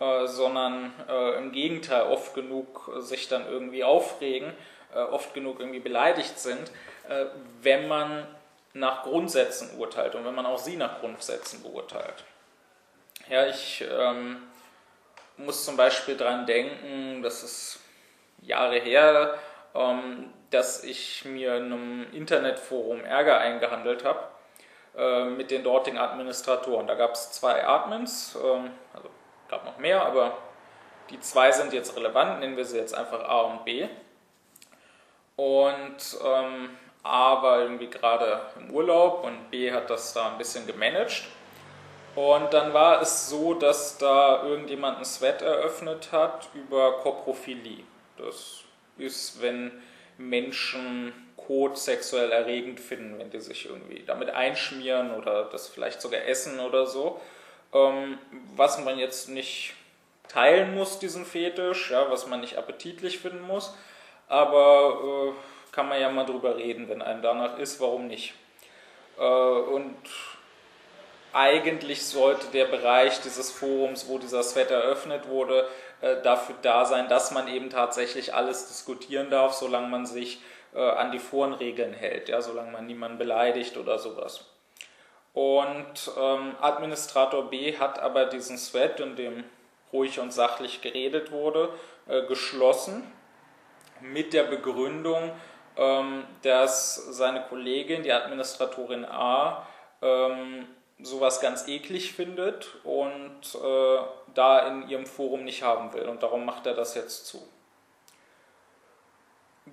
Äh, sondern äh, im Gegenteil oft genug sich dann irgendwie aufregen, äh, oft genug irgendwie beleidigt sind, äh, wenn man nach Grundsätzen urteilt und wenn man auch sie nach Grundsätzen beurteilt. Ja, ich ähm, muss zum Beispiel daran denken, das ist Jahre her, ähm, dass ich mir in einem Internetforum Ärger eingehandelt habe äh, mit den dortigen Administratoren. Da gab es zwei Admins, ähm, also gab noch mehr, aber die zwei sind jetzt relevant, nennen wir sie jetzt einfach A und B. Und ähm, A war irgendwie gerade im Urlaub und B hat das da ein bisschen gemanagt. Und dann war es so, dass da irgendjemand ein Sweat eröffnet hat über Koprophilie. Das ist, wenn Menschen Kot sexuell erregend finden, wenn die sich irgendwie damit einschmieren oder das vielleicht sogar essen oder so ähm, was man jetzt nicht teilen muss, diesen Fetisch, ja, was man nicht appetitlich finden muss, aber äh, kann man ja mal drüber reden, wenn einem danach ist, warum nicht. Äh, und eigentlich sollte der Bereich dieses Forums, wo dieser Sweat eröffnet wurde, äh, dafür da sein, dass man eben tatsächlich alles diskutieren darf, solange man sich äh, an die Forenregeln hält, ja, solange man niemanden beleidigt oder sowas. Und ähm, Administrator B hat aber diesen Thread, in dem ruhig und sachlich geredet wurde, äh, geschlossen mit der Begründung, dass seine Kollegin, die Administratorin A, ähm, sowas ganz eklig findet und äh, da in ihrem Forum nicht haben will. Und darum macht er das jetzt zu.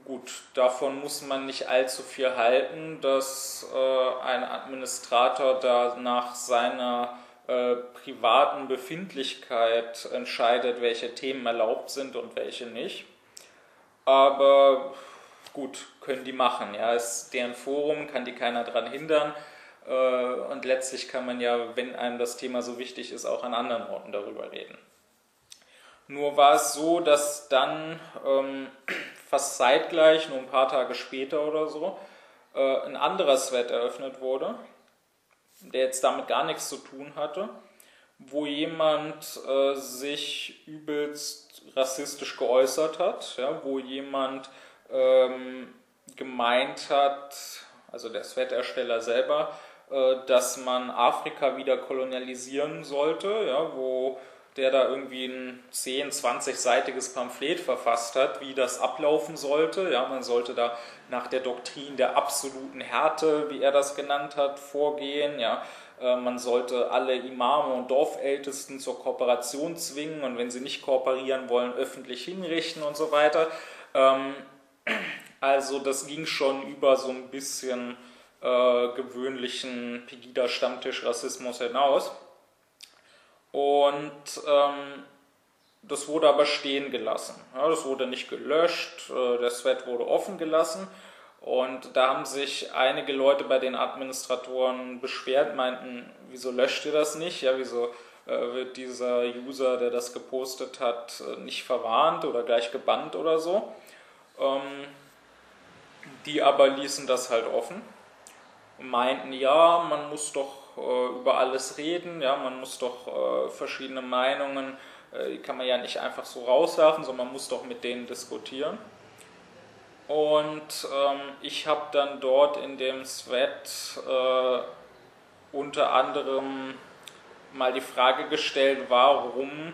Gut, davon muss man nicht allzu viel halten, dass äh, ein Administrator da nach seiner äh, privaten Befindlichkeit entscheidet, welche Themen erlaubt sind und welche nicht. Aber gut, können die machen. Ja, ist deren Forum, kann die keiner daran hindern. Äh, und letztlich kann man ja, wenn einem das Thema so wichtig ist, auch an anderen Orten darüber reden. Nur war es so, dass dann ähm, fast zeitgleich, nur ein paar Tage später oder so, äh, ein anderer Thread eröffnet wurde, der jetzt damit gar nichts zu tun hatte, wo jemand äh, sich übelst rassistisch geäußert hat, ja, wo jemand ähm, gemeint hat, also der Sweat-Ersteller selber, äh, dass man Afrika wieder kolonialisieren sollte, ja, wo der da irgendwie ein 10-, 20-seitiges Pamphlet verfasst hat, wie das ablaufen sollte. Ja, man sollte da nach der Doktrin der absoluten Härte, wie er das genannt hat, vorgehen. Ja, äh, man sollte alle Imame und Dorfältesten zur Kooperation zwingen und wenn sie nicht kooperieren wollen, öffentlich hinrichten und so weiter. Ähm, also das ging schon über so ein bisschen äh, gewöhnlichen Pegida-Stammtisch-Rassismus hinaus. Und ähm, das wurde aber stehen gelassen. Ja, das wurde nicht gelöscht, äh, der Thread wurde offen gelassen. Und da haben sich einige Leute bei den Administratoren beschwert, meinten, wieso löscht ihr das nicht? Ja, wieso äh, wird dieser User, der das gepostet hat, äh, nicht verwarnt oder gleich gebannt oder so? Ähm, die aber ließen das halt offen und meinten, ja, man muss doch äh, über alles reden, ja, man muss doch äh, verschiedene Meinungen, äh, die kann man ja nicht einfach so rauswerfen, sondern man muss doch mit denen diskutieren. Und ähm, ich habe dann dort in dem Thread äh, unter anderem mal die Frage gestellt, warum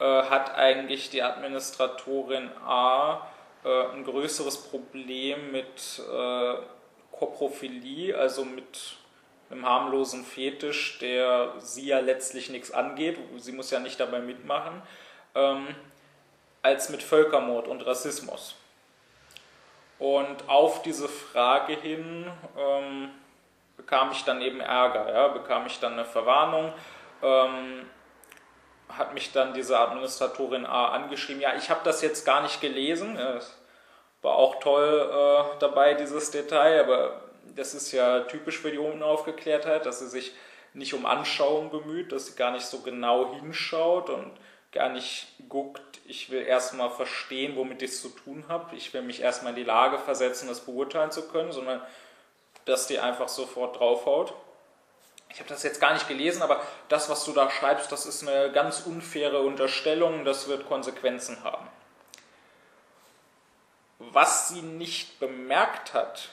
äh, hat eigentlich die Administratorin A ein größeres Problem mit Koprophilie, also mit einem harmlosen Fetisch, der sie ja letztlich nichts angeht, sie muss ja nicht dabei mitmachen, ähm, als mit Völkermord und Rassismus. Und auf diese Frage hin ähm, bekam ich dann eben Ärger, ja, bekam ich dann eine Verwarnung, ähm, hat mich dann diese Administratorin A angeschrieben, ja, ich habe das jetzt gar nicht gelesen, ja, war auch toll äh, dabei, dieses Detail, aber das ist ja typisch für die Unaufgeklärtheit, dass sie sich nicht um Anschauung bemüht, dass sie gar nicht so genau hinschaut und gar nicht guckt, ich will erstmal verstehen, womit ich es zu tun habe. Ich will mich erstmal in die Lage versetzen, das beurteilen zu können, sondern dass die einfach sofort draufhaut. Ich habe das jetzt gar nicht gelesen, aber das, was du da schreibst, das ist eine ganz unfaire Unterstellung, das wird Konsequenzen haben. Was sie nicht bemerkt hat,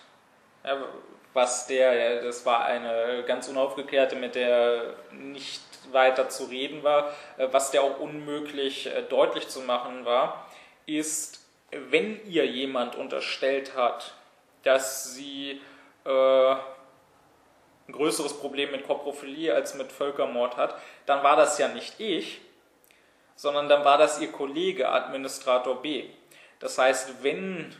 was der, das war eine ganz unaufgeklärte, mit der nicht weiter zu reden war, äh, was der auch unmöglich äh, deutlich zu machen war, ist, wenn ihr jemand unterstellt hat, dass sie äh, ein größeres Problem mit Koprophilie als mit Völkermord hat, dann war das ja nicht ich, sondern dann war das ihr Kollege Administrator B. Das heißt, wenn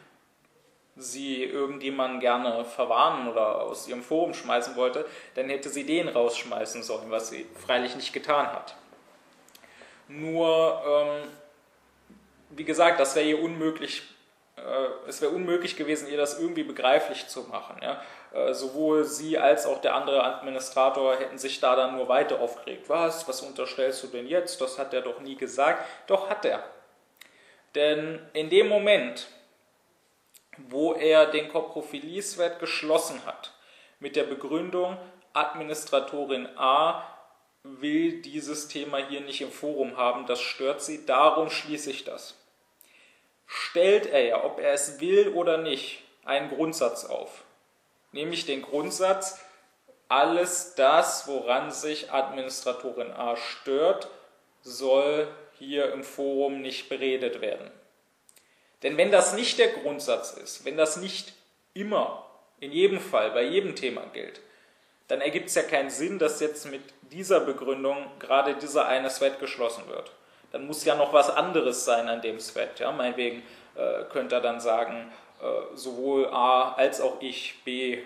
sie irgendjemanden gerne verwarnen oder aus ihrem Forum schmeißen wollte, dann hätte sie den rausschmeißen sollen, was sie freilich nicht getan hat. Nur, ähm, wie gesagt, das wäre ihr unmöglich, äh, es wäre unmöglich gewesen, ihr das irgendwie begreiflich zu machen. Ja? Äh, sowohl sie als auch der andere Administrator hätten sich da dann nur weiter aufgeregt. Was? Was unterstellst du denn jetzt? Das hat er doch nie gesagt. Doch hat er. Denn in dem Moment, wo er den Koprophilie-Thread geschlossen hat mit der Begründung, Administratorin A will dieses Thema hier nicht im Forum haben, das stört sie, darum schließe ich das. Stellt er ja, ob er es will oder nicht, einen Grundsatz auf. Nämlich den Grundsatz, alles das, woran sich Administratorin A stört, soll hier im Forum nicht beredet werden. Denn wenn das nicht der Grundsatz ist, wenn das nicht immer, in jedem Fall, bei jedem Thema gilt, dann ergibt es ja keinen Sinn, dass jetzt mit dieser Begründung gerade dieser eine Sweat geschlossen wird. Dann muss ja noch was anderes sein an dem Sweat. Ja? Meinetwegen äh, könnte er dann sagen, sowohl A als auch ich, B, äh,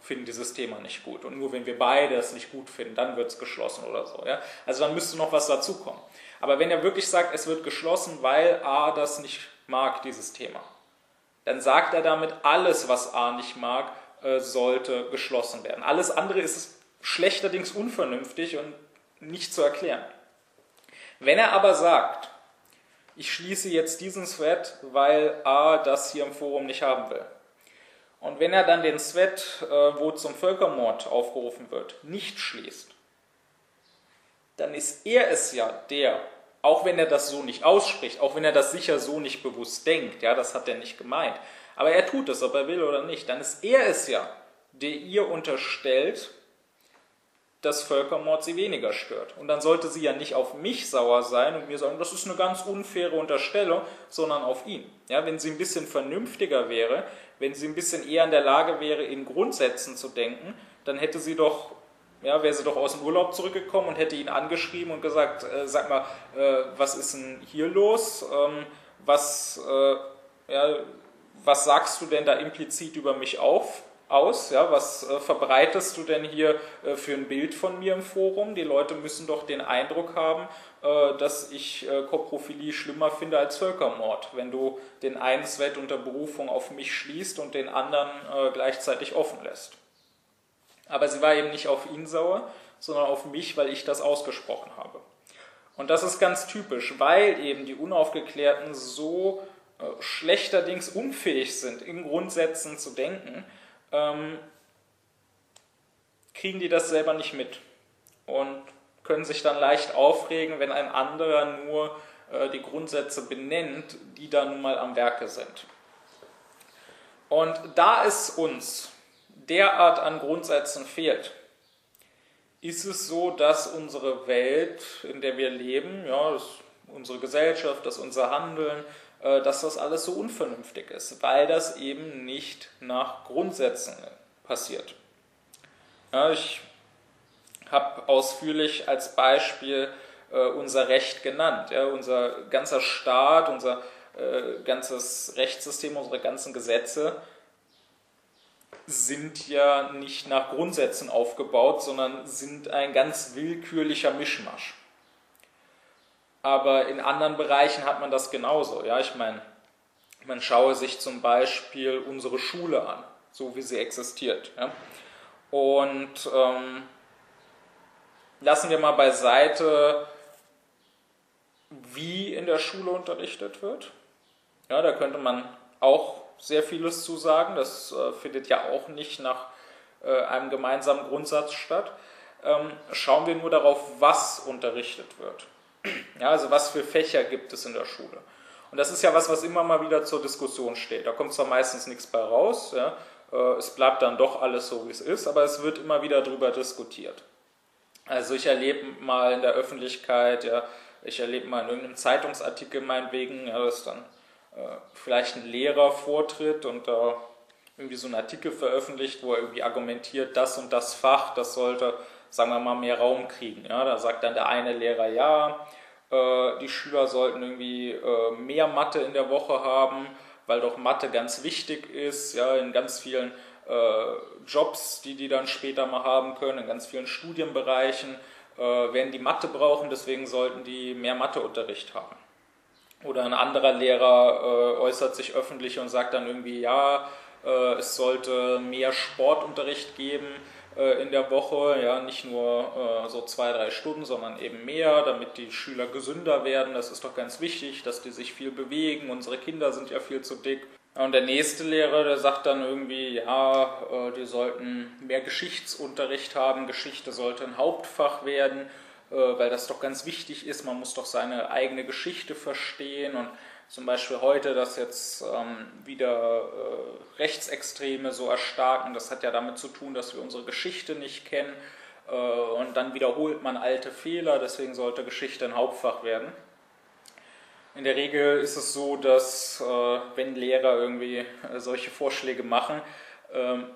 finden dieses Thema nicht gut. Und nur wenn wir beide es nicht gut finden, dann wird es geschlossen oder so. Ja? Also dann müsste noch was dazukommen. Aber wenn er wirklich sagt, es wird geschlossen, weil A das nicht mag dieses Thema. Dann sagt er damit, alles, was A nicht mag, äh, sollte geschlossen werden. Alles andere ist schlechterdings unvernünftig und nicht zu erklären. Wenn er aber sagt, ich schließe jetzt diesen Thread, weil A das hier im Forum nicht haben will. Und wenn er dann den Sweat, äh, wo zum Völkermord aufgerufen wird, nicht schließt, dann ist er es ja, der, auch wenn er das so nicht ausspricht, auch wenn er das sicher so nicht bewusst denkt, ja, das hat er nicht gemeint, aber er tut es, ob er will oder nicht, dann ist er es ja, der ihr unterstellt, dass Völkermord sie weniger stört. Und dann sollte sie ja nicht auf mich sauer sein und mir sagen, das ist eine ganz unfaire Unterstellung, sondern auf ihn. Ja, wenn sie ein bisschen vernünftiger wäre, wenn sie ein bisschen eher in der Lage wäre, in Grundsätzen zu denken, dann hätte sie doch, ja, wäre sie doch aus dem Urlaub zurückgekommen und hätte ihn angeschrieben und gesagt, äh, sag mal, äh, was ist denn hier los? Ähm, was, äh, ja, was sagst du denn da implizit über mich auf? Aus? Ja, was äh, verbreitest du denn hier äh, für ein Bild von mir im Forum? Die Leute müssen doch den Eindruck haben, äh, dass ich äh, Koprophilie schlimmer finde als Völkermord, wenn du den einen Sweat unter Berufung auf mich schließt und den anderen äh, gleichzeitig offen lässt. Aber sie war eben nicht auf ihn sauer, sondern auf mich, weil ich das ausgesprochen habe. Und das ist ganz typisch, weil eben die Unaufgeklärten so äh, schlechterdings unfähig sind, in Grundsätzen zu denken, ähm, kriegen die das selber nicht mit und können sich dann leicht aufregen, wenn ein anderer nur äh, die Grundsätze benennt, die da nun mal am Werke sind. Und da es uns derart an Grundsätzen fehlt, ist es so, dass unsere Welt, in der wir leben, ja, unsere Gesellschaft, dass unser Handeln, dass das alles so unvernünftig ist, weil das eben nicht nach Grundsätzen passiert. Ja, ich habe ausführlich als Beispiel äh, unser Recht genannt. Ja, unser ganzer Staat, unser äh, ganzes Rechtssystem, unsere ganzen Gesetze sind ja nicht nach Grundsätzen aufgebaut, sondern sind ein ganz willkürlicher Mischmasch aber in anderen Bereichen hat man das genauso. Ja, ich meine, man schaue sich zum Beispiel unsere Schule an, so wie sie existiert. Ja? Und ähm, lassen wir mal beiseite, wie in der Schule unterrichtet wird. Ja, da könnte man auch sehr vieles zu sagen. Das äh, findet ja auch nicht nach äh, einem gemeinsamen Grundsatz statt. Ähm, schauen wir nur darauf, was unterrichtet wird. Ja, also was für Fächer gibt es in der Schule? Und das ist ja was, was immer mal wieder zur Diskussion steht. Da kommt zwar meistens nichts bei raus, ja, äh, es bleibt dann doch alles so, wie es ist, aber es wird immer wieder darüber diskutiert. Also ich erlebe mal in der Öffentlichkeit, ja, ich erlebe mal in irgendeinem Zeitungsartikel meinetwegen, ja, dass dann äh, vielleicht ein Lehrer vortritt und da irgendwie so einen Artikel veröffentlicht, wo er irgendwie argumentiert, das und das Fach, das sollte sagen wir mal, mehr Raum kriegen. Ja, da sagt dann der eine Lehrer, ja, äh, die Schüler sollten irgendwie äh, mehr Mathe in der Woche haben, weil doch Mathe ganz wichtig ist, ja, in ganz vielen äh, Jobs, die die dann später mal haben können, in ganz vielen Studienbereichen äh, werden die Mathe brauchen, deswegen sollten die mehr Matheunterricht haben. Oder ein anderer Lehrer äh, äußert sich öffentlich und sagt dann irgendwie, ja, äh, es sollte mehr Sportunterricht geben, in der Woche, ja, nicht nur äh, so zwei, drei Stunden, sondern eben mehr, damit die Schüler gesünder werden. Das ist doch ganz wichtig, dass die sich viel bewegen. Unsere Kinder sind ja viel zu dick. Und der nächste Lehrer, der sagt dann irgendwie, ja, äh, die sollten mehr Geschichtsunterricht haben, Geschichte sollte ein Hauptfach werden, weil das doch ganz wichtig ist, man muss doch seine eigene Geschichte verstehen und zum Beispiel heute, dass jetzt ähm, wieder äh, Rechtsextreme so erstarken, das hat ja damit zu tun, dass wir unsere Geschichte nicht kennen äh, und dann wiederholt man alte Fehler, deswegen sollte Geschichte ein Hauptfach werden. In der Regel ist es so, dass äh, wenn Lehrer irgendwie äh, solche Vorschläge machen, ähm,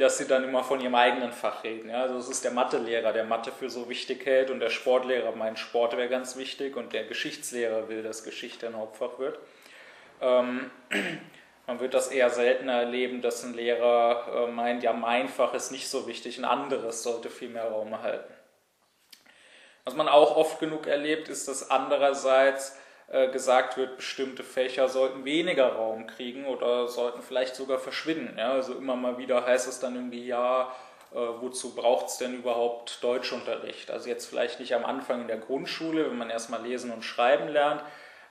dass sie dann immer von ihrem eigenen Fach reden. Ja? Also es ist der Mathelehrer, der Mathe für so wichtig hält und der Sportlehrer meint, Sport wäre ganz wichtig und der Geschichtslehrer will, dass Geschichte ein Hauptfach wird. Ähm, man wird das eher seltener erleben, dass ein Lehrer äh, meint, ja, mein Fach ist nicht so wichtig, ein anderes sollte viel mehr Raum erhalten. Was man auch oft genug erlebt, ist, dass andererseits gesagt wird, bestimmte Fächer sollten weniger Raum kriegen oder sollten vielleicht sogar verschwinden. Ja? Also immer mal wieder heißt es dann irgendwie, ja, äh, wozu braucht es denn überhaupt Deutschunterricht? Also jetzt vielleicht nicht am Anfang in der Grundschule, wenn man erstmal lesen und schreiben lernt,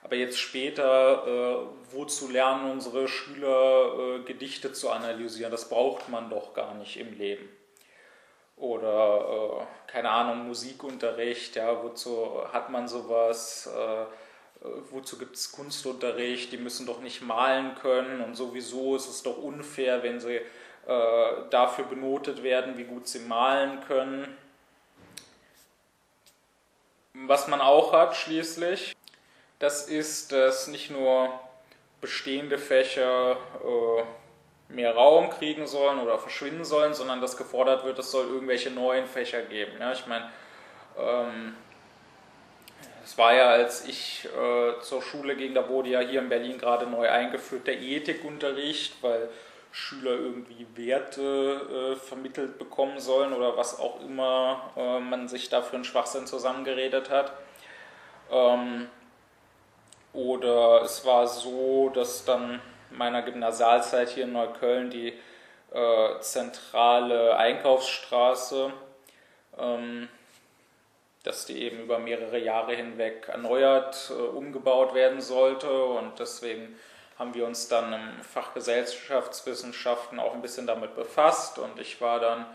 Aber jetzt später, äh, wozu lernen unsere Schüler äh, Gedichte zu analysieren? Das braucht man doch gar nicht im Leben. Oder, äh, keine Ahnung, Musikunterricht, ja, wozu hat man sowas? Äh, wozu gibt es Kunstunterricht? Die müssen doch nicht malen können und sowieso ist es doch unfair, wenn sie äh, dafür benotet werden, wie gut sie malen können. Was man auch hat schließlich, das ist, dass nicht nur bestehende Fächer äh, mehr Raum kriegen sollen oder verschwinden sollen, sondern dass gefordert wird, es soll irgendwelche neuen Fächer geben. Ja, ich meine, ähm, es war ja, als ich äh, zur Schule ging, da wurde ja hier in Berlin gerade neu eingeführt der Ethikunterricht, weil Schüler irgendwie Werte äh, vermittelt bekommen sollen oder was auch immer äh, man sich da für einen Schwachsinn zusammengeredet hat. Ähm, oder es war so, dass dann meiner Gymnasialzeit hier in Neukölln die äh, zentrale Einkaufsstraße, ähm, dass die eben über mehrere Jahre hinweg erneuert, äh, umgebaut werden sollte. Und deswegen haben wir uns dann im Fach Gesellschaftswissenschaften auch ein bisschen damit befasst. Und ich war dann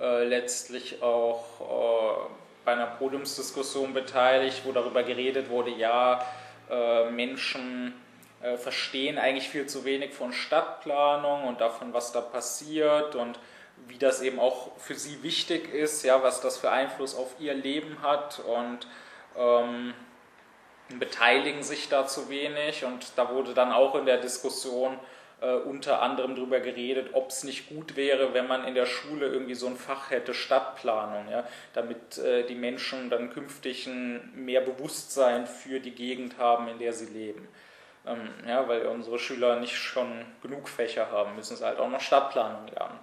äh, letztlich auch äh, bei einer Podiumsdiskussion beteiligt, wo darüber geredet wurde, ja, äh, Menschen äh, verstehen eigentlich viel zu wenig von Stadtplanung und davon, was da passiert. Und wie das eben auch für sie wichtig ist, ja, was das für Einfluss auf ihr Leben hat und ähm, beteiligen sich da zu wenig und da wurde dann auch in der Diskussion äh, unter anderem darüber geredet, ob es nicht gut wäre, wenn man in der Schule irgendwie so ein Fach hätte, Stadtplanung, ja, damit äh, die Menschen dann künftig ein mehr Bewusstsein für die Gegend haben, in der sie leben. Ähm, ja, weil unsere Schüler nicht schon genug Fächer haben, müssen sie halt auch noch Stadtplanung lernen.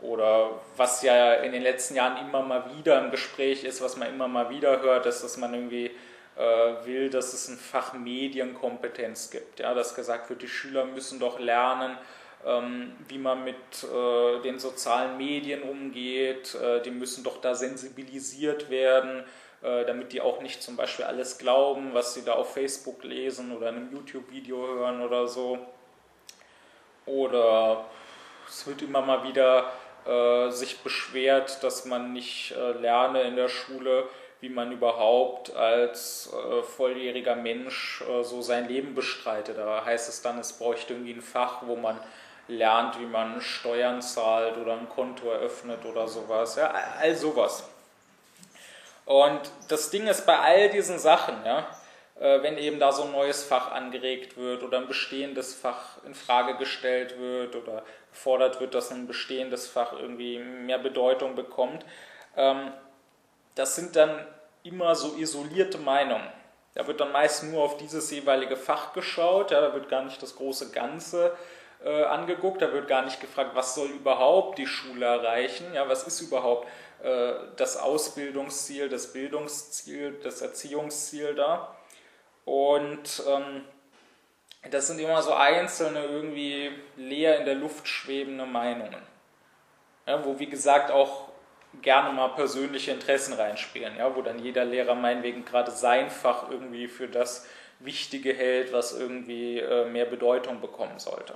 Oder was ja in den letzten Jahren immer mal wieder im Gespräch ist, was man immer mal wieder hört, ist, dass man irgendwie äh, will, dass es ein Fach Medienkompetenz gibt. Ja, dass gesagt wird, die Schüler müssen doch lernen, ähm, wie man mit äh, den sozialen Medien umgeht, äh, die müssen doch da sensibilisiert werden, damit die auch nicht zum Beispiel alles glauben, was sie da auf Facebook lesen oder in einem YouTube-Video hören oder so. Oder es wird immer mal wieder äh, sich beschwert, dass man nicht äh, lerne in der Schule, wie man überhaupt als äh, volljähriger Mensch äh, so sein Leben bestreitet. Da heißt es dann, es bräuchte irgendwie ein Fach, wo man lernt, wie man Steuern zahlt oder ein Konto eröffnet oder sowas. Ja, all sowas. Und das Ding ist bei all diesen Sachen, ja, äh, wenn eben da so ein neues Fach angeregt wird oder ein bestehendes Fach in Frage gestellt wird oder gefordert wird, dass ein bestehendes Fach irgendwie mehr Bedeutung bekommt, ähm, das sind dann immer so isolierte Meinungen. Da wird dann meist nur auf dieses jeweilige Fach geschaut, ja, da wird gar nicht das große Ganze äh, angeguckt, da wird gar nicht gefragt, was soll überhaupt die Schule erreichen, ja, was ist überhaupt äh, das Ausbildungsziel, das Bildungsziel, das Erziehungsziel da. Und ähm, das sind immer so einzelne, irgendwie leer in der Luft schwebende Meinungen. Ja, wo, wie gesagt, auch gerne mal persönliche Interessen reinspielen, ja, wo dann jeder Lehrer meinetwegen gerade sein Fach irgendwie für das Wichtige hält, was irgendwie äh, mehr Bedeutung bekommen sollte.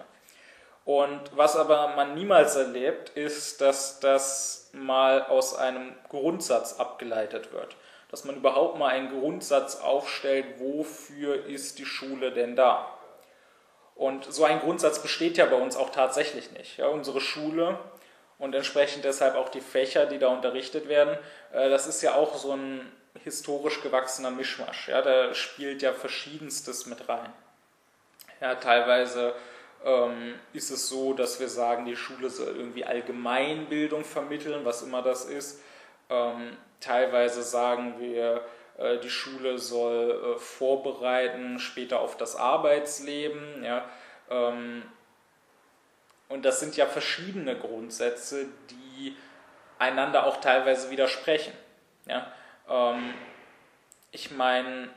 Und was aber man niemals erlebt, ist, dass das mal aus einem Grundsatz abgeleitet wird. Dass man überhaupt mal einen Grundsatz aufstellt, wofür ist die Schule denn da? Und so ein Grundsatz besteht ja bei uns auch tatsächlich nicht. Ja, unsere Schule und entsprechend deshalb auch die Fächer, die da unterrichtet werden. Äh, das ist ja auch so ein historisch gewachsener Mischmasch. Ja, da spielt ja verschiedenstes mit rein. Ja, teilweise ähm, ist es so, dass wir sagen, die Schule soll irgendwie Allgemeinbildung vermitteln, was immer das ist. Ähm, teilweise sagen wir, die Schule soll äh, vorbereiten später auf das Arbeitsleben. Ja, ähm, und das sind ja verschiedene Grundsätze, die einander auch teilweise widersprechen. Ja? Ähm, ich meine,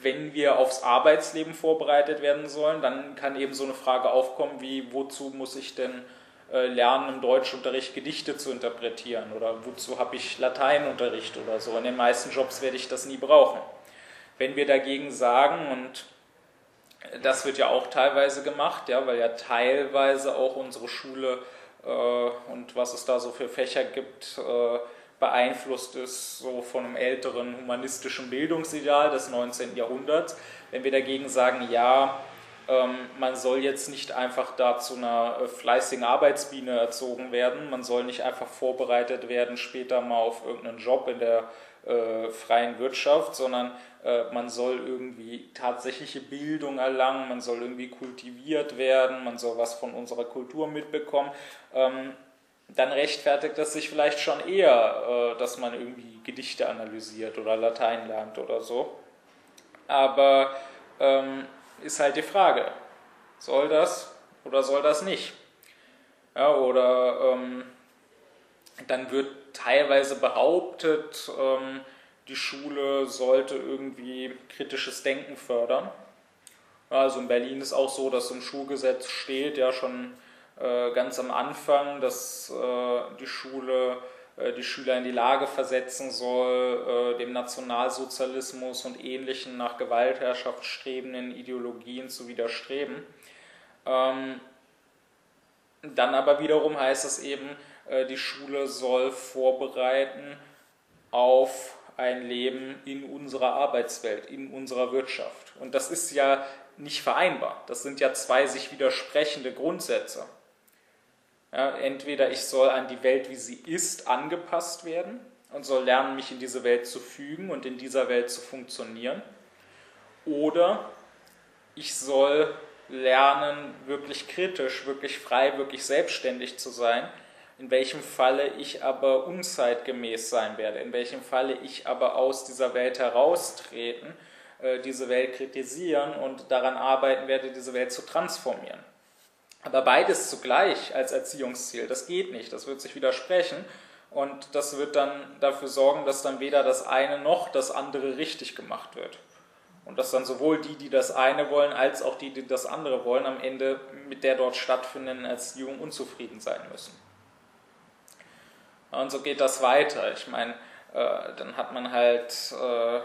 wenn wir aufs Arbeitsleben vorbereitet werden sollen, dann kann eben so eine Frage aufkommen wie, wozu muss ich denn äh, lernen, im Deutschunterricht Gedichte zu interpretieren oder wozu habe ich Lateinunterricht oder so. In den meisten Jobs werde ich das nie brauchen. Wenn wir dagegen sagen, und das wird ja auch teilweise gemacht, ja, weil ja teilweise auch unsere Schule äh, und was es da so für Fächer gibt, äh, beeinflusst ist so von einem älteren humanistischen Bildungsideal des 19. Jahrhunderts. Wenn wir dagegen sagen, ja, man soll jetzt nicht einfach da zu einer äh, fleißigen Arbeitsbiene erzogen werden, man soll nicht einfach vorbereitet werden später mal auf irgendeinen Job in der äh, freien Wirtschaft, sondern äh, man soll irgendwie tatsächliche Bildung erlangen, man soll irgendwie kultiviert werden, man soll was von unserer Kultur mitbekommen. Ähm, dann rechtfertigt das sich vielleicht schon eher, äh, dass man irgendwie Gedichte analysiert oder Latein lernt oder so. Aber ähm, ist halt die Frage, soll das oder soll das nicht? Ja, oder ähm, dann wird teilweise behauptet, ähm, die Schule sollte irgendwie kritisches Denken fördern. Also in Berlin ist auch so, dass im Schulgesetz steht, ja schon äh, ganz am Anfang, dass äh, die Schule die Schüler in die Lage versetzen soll, äh, dem Nationalsozialismus und ähnlichen nach Gewaltherrschaft strebenden Ideologien zu widerstreben. Ähm, dann aber wiederum heißt es eben, äh, die Schule soll vorbereiten auf ein Leben in unserer Arbeitswelt, in unserer Wirtschaft. Und das ist ja nicht vereinbar. Das sind ja zwei sich widersprechende Grundsätze. Ja, entweder ich soll an die Welt, wie sie ist, angepasst werden und soll lernen, mich in diese Welt zu fügen und in dieser Welt zu funktionieren. Oder ich soll lernen, wirklich kritisch, wirklich frei, wirklich selbstständig zu sein, in welchem Falle ich aber unzeitgemäß sein werde, in welchem Falle ich aber aus dieser Welt heraustreten, äh, diese Welt kritisieren und daran arbeiten werde, diese Welt zu transformieren. Aber beides zugleich als Erziehungsziel, das geht nicht, das wird sich widersprechen und das wird dann dafür sorgen, dass dann weder das eine noch das andere richtig gemacht wird. Und dass dann sowohl die, die das eine wollen, als auch die, die das andere wollen, am Ende mit der dort stattfindenden Erziehung unzufrieden sein müssen. Und so geht das weiter. Ich meine, äh, dann hat man halt äh,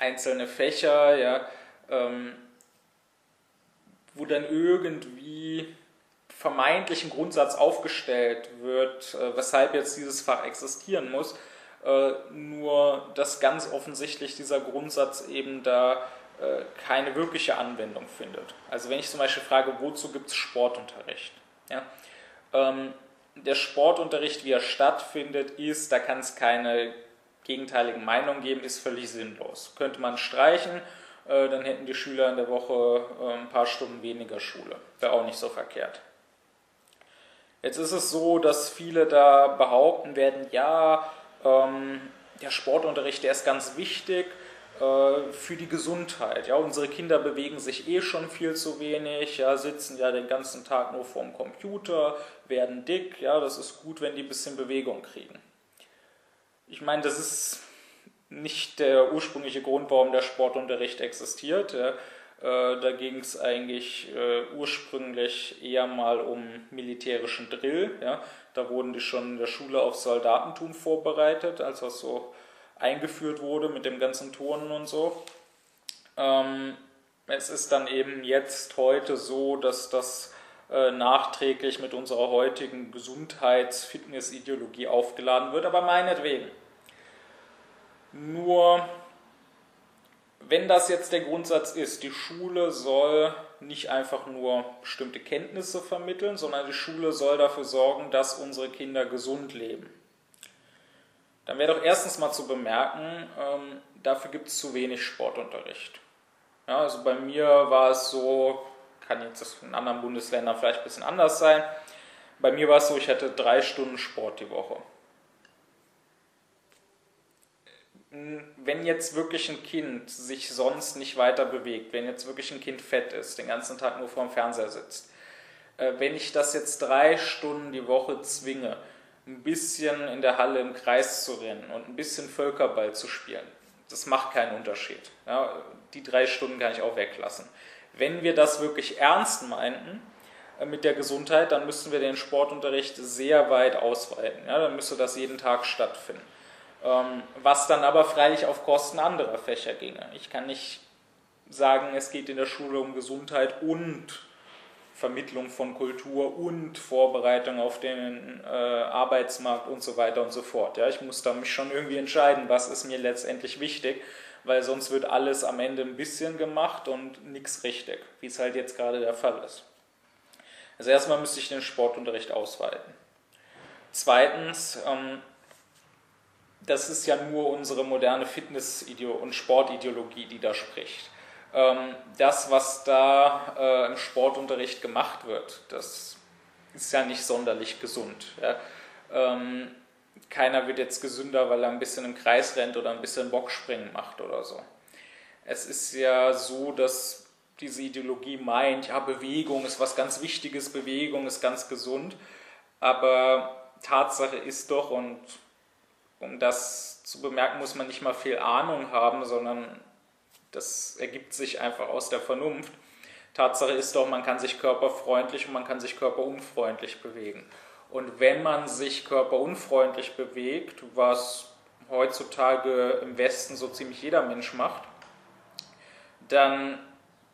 einzelne Fächer, ja, ähm, wo dann irgendwie vermeintlich ein Grundsatz aufgestellt wird, äh, weshalb jetzt dieses Fach existieren muss, äh, nur dass ganz offensichtlich dieser Grundsatz eben da äh, keine wirkliche Anwendung findet. Also wenn ich zum Beispiel frage, wozu gibt es Sportunterricht? Ja? Ähm, der Sportunterricht, wie er stattfindet, ist, da kann es keine gegenteiligen Meinungen geben, ist völlig sinnlos. Könnte man streichen, äh, dann hätten die Schüler in der Woche äh, ein paar Stunden weniger Schule. Wäre auch nicht so verkehrt. Jetzt ist es so, dass viele da behaupten werden, ja, ähm, der Sportunterricht, der ist ganz wichtig äh, für die Gesundheit. Ja, unsere Kinder bewegen sich eh schon viel zu wenig, ja, sitzen ja den ganzen Tag nur vorm Computer, werden dick, ja, das ist gut, wenn die ein bisschen Bewegung kriegen. Ich meine, das ist nicht der ursprüngliche Grund, warum der Sportunterricht existiert. Ja. Äh, da ging es eigentlich äh, ursprünglich eher mal um militärischen Drill. Ja. Da wurden die schon in der Schule auf Soldatentum vorbereitet, als das so eingeführt wurde mit dem ganzen Turnen und so. Ähm, es ist dann eben jetzt heute so, dass das äh, nachträglich mit unserer heutigen Gesundheits-Fitness-Ideologie aufgeladen wird, aber meinetwegen. Nur, wenn das jetzt der Grundsatz ist, die Schule soll nicht einfach nur bestimmte Kenntnisse vermitteln, sondern die Schule soll dafür sorgen, dass unsere Kinder gesund leben. Dann wäre doch erstens mal zu bemerken, ähm, dafür gibt es zu wenig Sportunterricht. Ja, also bei mir war es so, kann jetzt in anderen Bundesländern vielleicht ein bisschen anders sein, bei mir war es so, ich hatte drei Stunden Sport die Woche. Wenn jetzt wirklich ein Kind sich sonst nicht weiter bewegt, wenn jetzt wirklich ein Kind fett ist, den ganzen Tag nur vorm Fernseher sitzt, äh, wenn ich das jetzt drei Stunden die Woche zwinge, ein bisschen in der Halle im Kreis zu rennen und ein bisschen Völkerball zu spielen, das macht keinen Unterschied. Ja, die drei Stunden kann ich auch weglassen. Wenn wir das wirklich ernst meinten äh, mit der Gesundheit, dann müssten wir den Sportunterricht sehr weit ausweiten. Ja, dann müsste das jeden Tag stattfinden. Ähm, was dann aber freilich auf Kosten anderer Fächer ginge. Ich kann nicht sagen, es geht in der Schule um Gesundheit und Vermittlung von Kultur und Vorbereitung auf den äh, Arbeitsmarkt und so weiter und so fort. Ja, ich muss da mich schon irgendwie entscheiden, was ist mir letztendlich wichtig, weil sonst wird alles am Ende ein bisschen gemacht und nichts richtig, wie es halt jetzt gerade der Fall ist. Also erstmal müsste ich den Sportunterricht ausweiten. Zweitens, ähm, das ist ja nur unsere moderne Fitness- und Sportideologie, die da spricht. Ähm, das, was da äh, im Sportunterricht gemacht wird, das ist ja nicht sonderlich gesund. Ähm, keiner wird jetzt gesünder, weil er ein bisschen im Kreis rennt oder ein bisschen Bockspringen macht oder so. Es ist ja so, dass diese Ideologie meint, ja, Bewegung ist was ganz Wichtiges, Bewegung ist ganz gesund, aber Tatsache ist doch, und um das zu bemerken, muss man nicht mal viel Ahnung haben, sondern das ergibt sich einfach aus der Vernunft. Tatsache ist doch, man kann sich körperfreundlich und man kann sich körperunfreundlich bewegen. Und wenn man sich körperunfreundlich bewegt, was heutzutage im Westen so ziemlich jeder Mensch macht, dann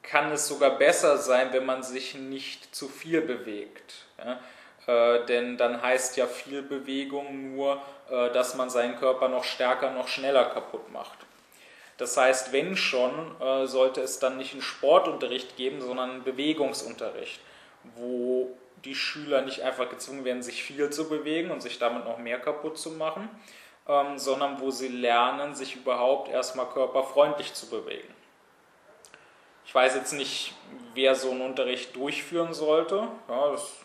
kann es sogar besser sein, wenn man sich nicht zu viel bewegt. Ja? Äh, denn dann heißt ja viel Bewegung nur, äh, dass man seinen Körper noch stärker, noch schneller kaputt macht. Das heißt, wenn schon, äh, sollte es dann nicht einen Sportunterricht geben, sondern einen Bewegungsunterricht, wo die Schüler nicht einfach gezwungen werden, sich viel zu bewegen und sich damit noch mehr kaputt zu machen, ähm, sondern wo sie lernen, sich überhaupt erstmal körperfreundlich zu bewegen. Ich weiß jetzt nicht, wer so einen Unterricht durchführen sollte. Ja, das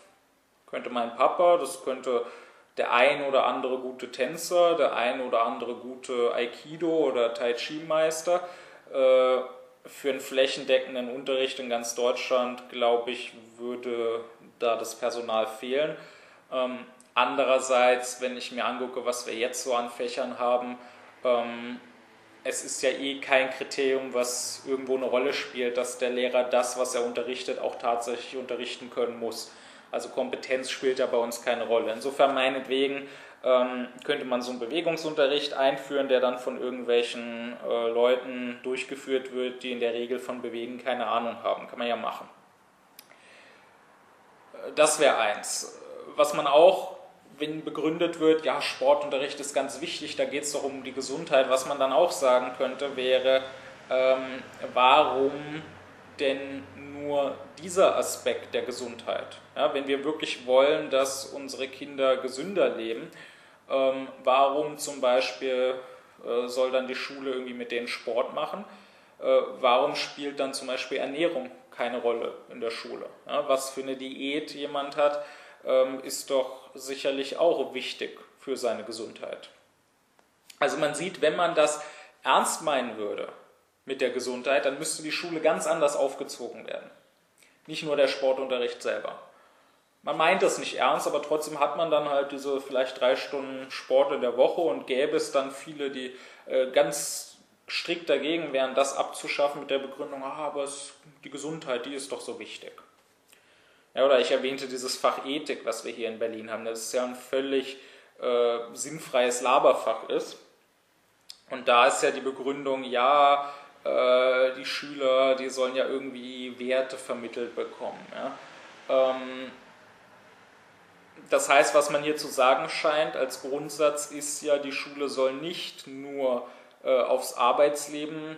könnte mein Papa, das könnte der ein oder andere gute Tänzer, der ein oder andere gute Aikido- oder Tai Chi-Meister. Äh, für einen flächendeckenden Unterricht in ganz Deutschland, glaube ich, würde da das Personal fehlen. Ähm, andererseits, wenn ich mir angucke, was wir jetzt so an Fächern haben, ähm, es ist ja eh kein Kriterium, was irgendwo eine Rolle spielt, dass der Lehrer das, was er unterrichtet, auch tatsächlich unterrichten können muss. Also Kompetenz spielt ja bei uns keine Rolle. Insofern meinetwegen ähm, könnte man so einen Bewegungsunterricht einführen, der dann von irgendwelchen äh, Leuten durchgeführt wird, die in der Regel von Bewegen keine Ahnung haben. Kann man ja machen. Äh, das wäre eins. Was man auch, wenn begründet wird, ja, Sportunterricht ist ganz wichtig, da geht es doch um die Gesundheit, was man dann auch sagen könnte, wäre, ähm, warum denn nur dieser Aspekt der Gesundheit. Ja, wenn wir wirklich wollen, dass unsere Kinder gesünder leben, ähm, warum zum Beispiel äh, soll dann die Schule irgendwie mit denen Sport machen? Äh, warum spielt dann zum Beispiel Ernährung keine Rolle in der Schule? Ja, was für eine Diät jemand hat, ähm, ist doch sicherlich auch wichtig für seine Gesundheit. Also man sieht, wenn man das ernst meinen würde mit der Gesundheit, dann müsste die Schule ganz anders aufgezogen werden nicht nur der Sportunterricht selber. Man meint das nicht ernst, aber trotzdem hat man dann halt diese vielleicht drei Stunden Sport in der Woche und gäbe es dann viele, die äh, ganz strikt dagegen wären, das abzuschaffen mit der Begründung, ah, aber es, die Gesundheit, die ist doch so wichtig. Ja, oder ich erwähnte dieses Fach Ethik, was wir hier in Berlin haben, das ist ja ein völlig äh, sinnfreies Laberfach ist. Und da ist ja die Begründung, ja, äh, die Schüler, die sollen ja irgendwie Werte vermittelt bekommen. Ja? Ähm, das heißt, was man hier zu sagen scheint als Grundsatz ist ja, die Schule soll nicht nur äh, aufs Arbeitsleben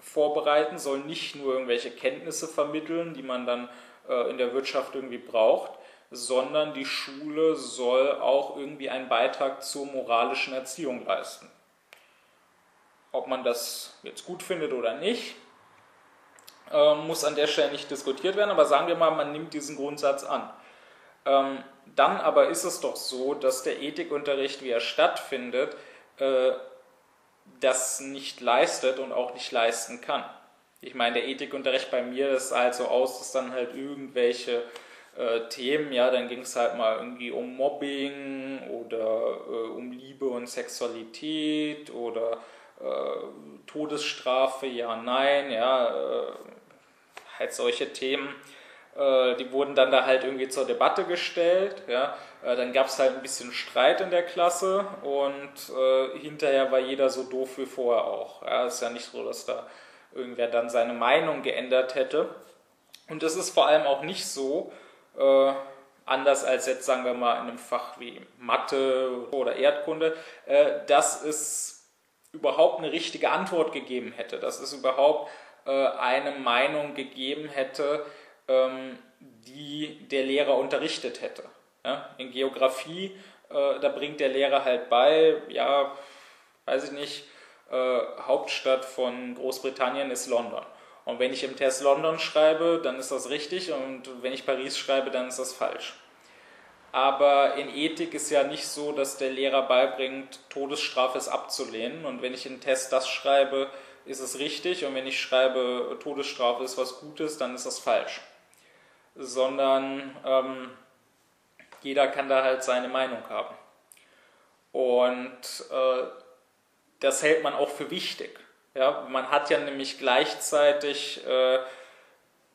vorbereiten, soll nicht nur irgendwelche Kenntnisse vermitteln, die man dann äh, in der Wirtschaft irgendwie braucht, sondern die Schule soll auch irgendwie einen Beitrag zur moralischen Erziehung leisten. Ob man das jetzt gut findet oder nicht, ähm, muss an der Stelle nicht diskutiert werden, aber sagen wir mal, man nimmt diesen Grundsatz an. Ähm, dann aber ist es doch so, dass der Ethikunterricht, wie er stattfindet, äh, das nicht leistet und auch nicht leisten kann. Ich meine, der Ethikunterricht bei mir ist halt so aus, dass dann halt irgendwelche äh, Themen, ja, dann ging es halt mal irgendwie um Mobbing oder äh, um Liebe und Sexualität oder Todesstrafe, ja, nein, ja, äh, halt solche Themen. Äh, die wurden dann da halt irgendwie zur Debatte gestellt. Ja. Äh, dann gab es halt ein bisschen Streit in der Klasse und äh, hinterher war jeder so doof wie vorher auch. Ja. Ist ja nicht so, dass da irgendwer dann seine Meinung geändert hätte. Und es ist vor allem auch nicht so, äh, anders als jetzt sagen wir mal in einem Fach wie Mathe oder Erdkunde, äh, dass es überhaupt eine richtige Antwort gegeben hätte, dass es überhaupt äh, eine Meinung gegeben hätte, ähm, die der Lehrer unterrichtet hätte. Ja? In Geografie, äh, da bringt der Lehrer halt bei, ja, weiß ich nicht, äh, Hauptstadt von Großbritannien ist London. Und wenn ich im Test London schreibe, dann ist das richtig und wenn ich Paris schreibe, dann ist das falsch. Aber in Ethik ist ja nicht so, dass der Lehrer beibringt, Todesstrafe ist abzulehnen. Und wenn ich in Test das schreibe, ist es richtig. Und wenn ich schreibe, Todesstrafe ist was Gutes, dann ist das falsch. Sondern ähm, jeder kann da halt seine Meinung haben. Und äh, das hält man auch für wichtig. Ja, man hat ja nämlich gleichzeitig, äh,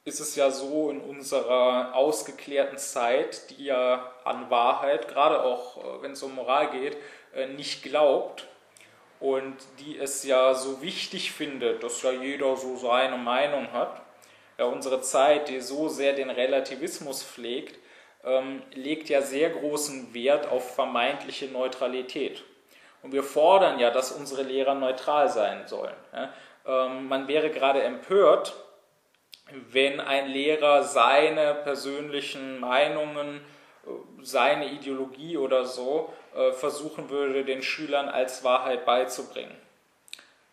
ist es ja so in unserer ausgeklärten Zeit, die ja an Wahrheit, gerade auch äh, wenn es um Moral geht, äh, nicht glaubt und die es ja so wichtig findet, dass ja jeder so seine Meinung hat. Ja, unsere Zeit, die so sehr den Relativismus pflegt, ähm, legt ja sehr großen Wert auf vermeintliche Neutralität. Und wir fordern ja, dass unsere Lehrer neutral sein sollen. Ähm, man wäre gerade empört, wenn ein Lehrer seine persönlichen Meinungen, seine Ideologie oder so äh, versuchen würde, den Schülern als Wahrheit beizubringen.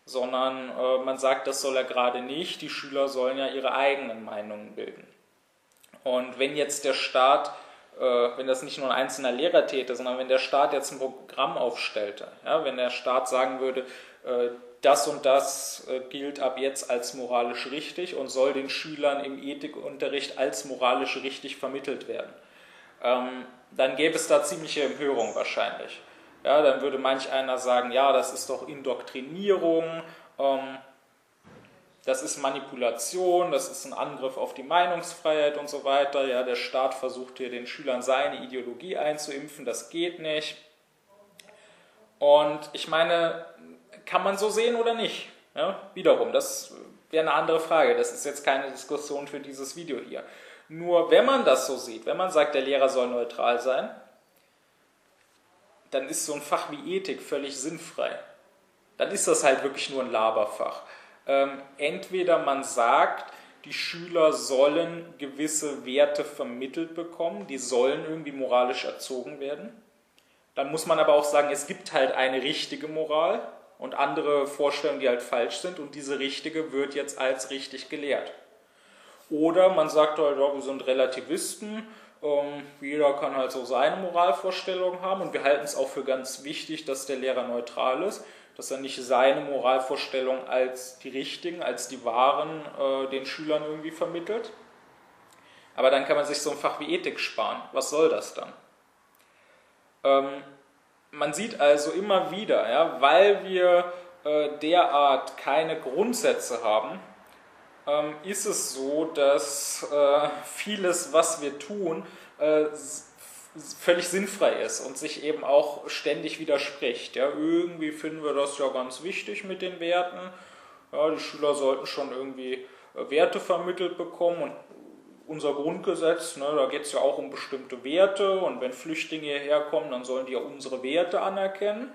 Sondern äh, man sagt, das soll er gerade nicht, die Schüler sollen ja ihre eigenen Meinungen bilden. Und wenn jetzt der Staat äh, wenn das nicht nur ein einzelner Lehrer täte, sondern wenn der Staat jetzt ein Programm aufstellte, wenn der Staat sagen würde, das und das äh, gilt ab jetzt als moralisch richtig und soll den Schülern im Ethikunterricht als moralisch richtig vermittelt werden, ähm, dann gäbe es da ziemliche Empörung wahrscheinlich. Ja, dann würde manch einer sagen, ja, das ist doch Indoktrinierung, ähm, das ist Manipulation, das ist ein Angriff auf die Meinungsfreiheit und so weiter. Ja, der Staat versucht hier den Schülern seine Ideologie einzuimpfen, das geht nicht. Und ich meine, kann man so sehen oder nicht? Ja, wiederum, das wäre eine andere Frage. Das ist jetzt keine Diskussion für dieses Video hier. Nur wenn man das so sieht, wenn man sagt, der Lehrer soll neutral sein, dann ist so ein Fach wie Ethik völlig sinnfrei. Dann ist das halt wirklich nur ein Laberfach. Ähm, entweder man sagt, die Schüler sollen gewisse Werte vermittelt bekommen, die sollen irgendwie moralisch erzogen werden. Dann muss man aber auch sagen, es gibt halt eine richtige Moral und andere Vorstellungen, die halt falsch sind und diese richtige wird jetzt als richtig gelehrt. Oder man sagt halt, wir sind Relativisten, ähm, jeder kann halt so seine Moralvorstellungen haben und wir halten es auch für ganz wichtig, dass der Lehrer neutral ist dass er nicht seine Moralvorstellung als die richtigen, als die wahren äh, den Schülern irgendwie vermittelt. Aber dann kann man sich so ein Fach wie Ethik sparen. Was soll das dann? Ähm, man sieht also immer wieder, ja, weil wir äh, derart keine Grundsätze haben, ähm, ist es so, dass äh, vieles, was wir tun, äh, völlig sinnfrei ist und sich eben auch ständig widerspricht. Ja, irgendwie finden wir das ja ganz wichtig mit den Werten. Ja, die Schüler sollten schon irgendwie äh, Werte vermittelt bekommen und unser Grundgesetz, ne, da geht es ja auch um bestimmte Werte und wenn Flüchtlinge hierher kommen, dann sollen die ja unsere Werte anerkennen.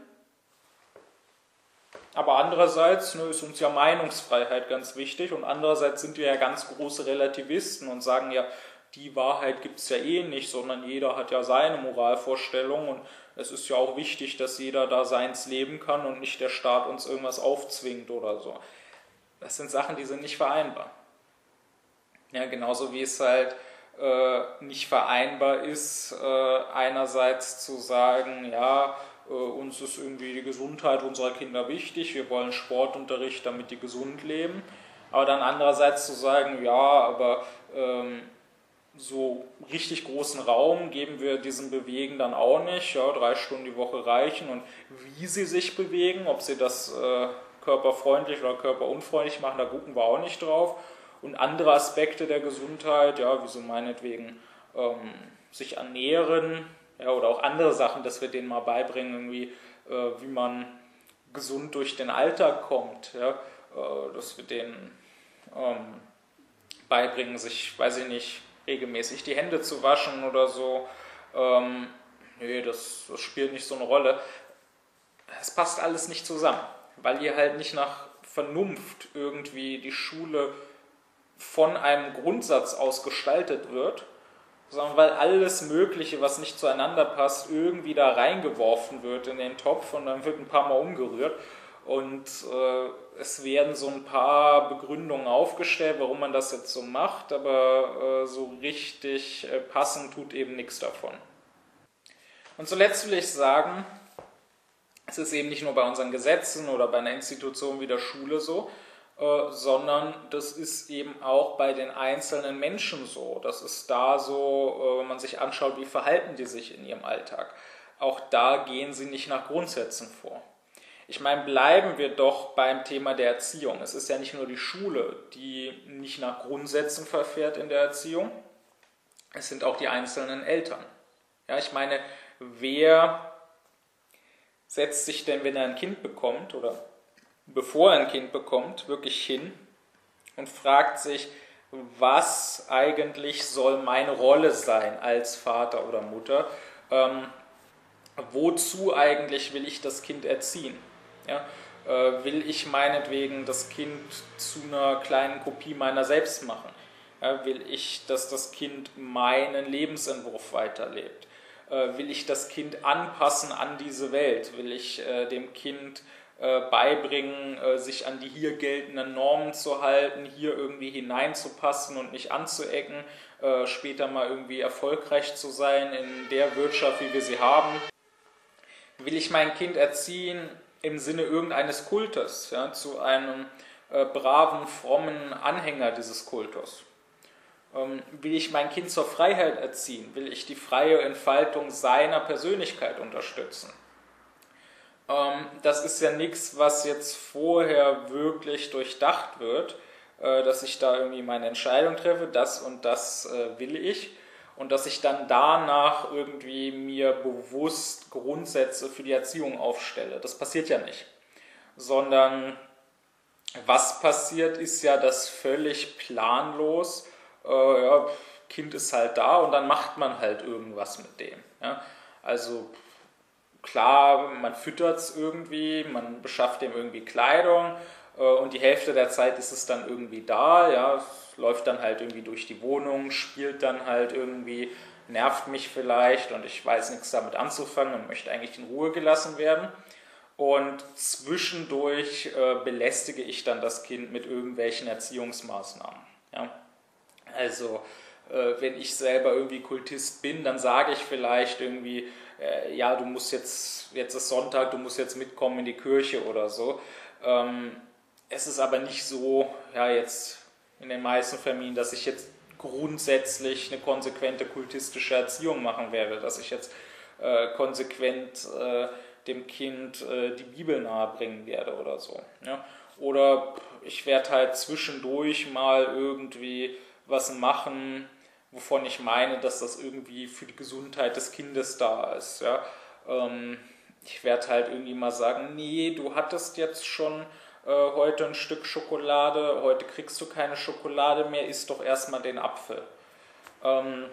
Aber andererseits ne, ist uns ja Meinungsfreiheit ganz wichtig und andererseits sind wir ja ganz große Relativisten und sagen ja, die Wahrheit gibt es ja eh nicht, sondern jeder hat ja seine Moralvorstellung und es ist ja auch wichtig, dass jeder da seins leben kann und nicht der Staat uns irgendwas aufzwingt oder so. Das sind Sachen, die sind nicht vereinbar. Ja, genauso wie es halt äh, nicht vereinbar ist, äh, einerseits zu sagen, ja, äh, uns ist irgendwie die Gesundheit unserer Kinder wichtig, wir wollen Sportunterricht, damit die gesund leben, aber dann andererseits zu sagen, ja, aber ähm, so richtig großen Raum geben wir diesem Bewegen dann auch nicht. Ja, drei Stunden die Woche reichen und wie sie sich bewegen, ob sie das äh, körperfreundlich oder körperunfreundlich machen, da gucken wir auch nicht drauf. Und andere Aspekte der Gesundheit, ja, wie so meinetwegen ähm, sich ernähren, ja, oder auch andere Sachen, dass wir denen mal beibringen, irgendwie, äh, wie man gesund durch den Alltag kommt, ja, äh, dass wir denen ähm, beibringen, sich, weiß ich nicht, regelmäßig die Hände zu waschen oder so. Ähm, nee, das, das spielt nicht so eine Rolle. Es passt alles nicht zusammen, weil hier halt nicht nach Vernunft irgendwie die Schule von einem Grundsatz aus gestaltet wird, sondern weil alles Mögliche, was nicht zueinander passt, irgendwie da reingeworfen wird in den Topf und dann wird ein paar Mal umgerührt. Und äh, es werden so ein paar Begründungen aufgestellt, warum man das jetzt so macht, aber äh, so richtig äh, passen tut eben nichts davon. Und zuletzt will ich sagen, es ist eben nicht nur bei unseren Gesetzen oder bei einer Institution wie der Schule so, äh, sondern das ist eben auch bei den einzelnen Menschen so. Das ist da so, äh, wenn man sich anschaut, wie verhalten die sich in ihrem Alltag. Auch da gehen sie nicht nach Grundsätzen vor. Ich meine, bleiben wir doch beim Thema der Erziehung. Es ist ja nicht nur die Schule, die nicht nach Grundsätzen verfährt in der Erziehung, es sind auch die einzelnen Eltern. Ja, ich meine, wer setzt sich denn, wenn er ein Kind bekommt oder bevor er ein Kind bekommt, wirklich hin und fragt sich, was eigentlich soll meine Rolle sein als Vater oder Mutter? Ähm, wozu eigentlich will ich das Kind erziehen? Ja? Äh, will ich meinetwegen das Kind zu einer kleinen Kopie meiner selbst machen? Will ich, dass das Kind meinen Lebensentwurf weiterlebt? Äh, will ich das Kind anpassen an diese Welt? Will ich äh, dem Kind äh, beibringen, äh, sich an die hier geltenden Normen zu halten, hier irgendwie hineinzupassen und nicht anzuecken, äh, später mal irgendwie erfolgreich zu sein in der Wirtschaft, wie wir sie haben. Will ich mein Kind erziehen im Sinne irgendeines Kultes, ja, zu einem braven, frommen Anhänger dieses Kultus? Ähm, will ich mein Kind zur Freiheit erziehen? Will ich die freie Entfaltung seiner Persönlichkeit unterstützen? Ähm, das ist ja nichts, was jetzt vorher wirklich durchdacht wird, äh, dass ich da irgendwie meine Entscheidung treffe, das und das äh, will ich und dass ich dann danach irgendwie mir bewusst Grundsätze für die Erziehung aufstelle. Das passiert ja nicht. Sondern was passiert, ist ja das völlig planlos, äh, ja, Kind ist halt da und dann macht man halt irgendwas mit dem. Ja? Also klar, man füttert es irgendwie, man beschafft dem irgendwie Kleidung äh, und die Hälfte der Zeit ist es dann irgendwie da, ja, läuft dann halt irgendwie durch die Wohnung, spielt dann halt irgendwie, nervt mich vielleicht und ich weiß nichts damit anzufangen und möchte eigentlich in Ruhe gelassen werden. Und zwischendurch äh, belästige ich dann das Kind mit irgendwelchen Erziehungsmaßnahmen. Ja? Also, äh, wenn ich selber irgendwie Kultist bin, dann sage ich vielleicht irgendwie, äh, ja, du musst jetzt, jetzt ist Sonntag, du musst jetzt mitkommen in die Kirche oder so. Ähm, es ist aber nicht so, ja, jetzt in den meisten Familien, dass ich jetzt grundsätzlich eine konsequente kultistische Erziehung machen werde, dass ich jetzt äh, konsequent äh, dem Kind äh, die Bibel nahebringen werde oder so. Ja? Oder ich werde halt zwischendurch mal irgendwie was machen, wovon ich meine, dass das irgendwie für die Gesundheit des Kindes da ist. Ja? Ähm, ich werde halt irgendwie mal sagen, nee, du hattest jetzt schon äh, heute ein Stück Schokolade, heute kriegst du keine Schokolade mehr, isst doch erstmal den Apfel. Ähm,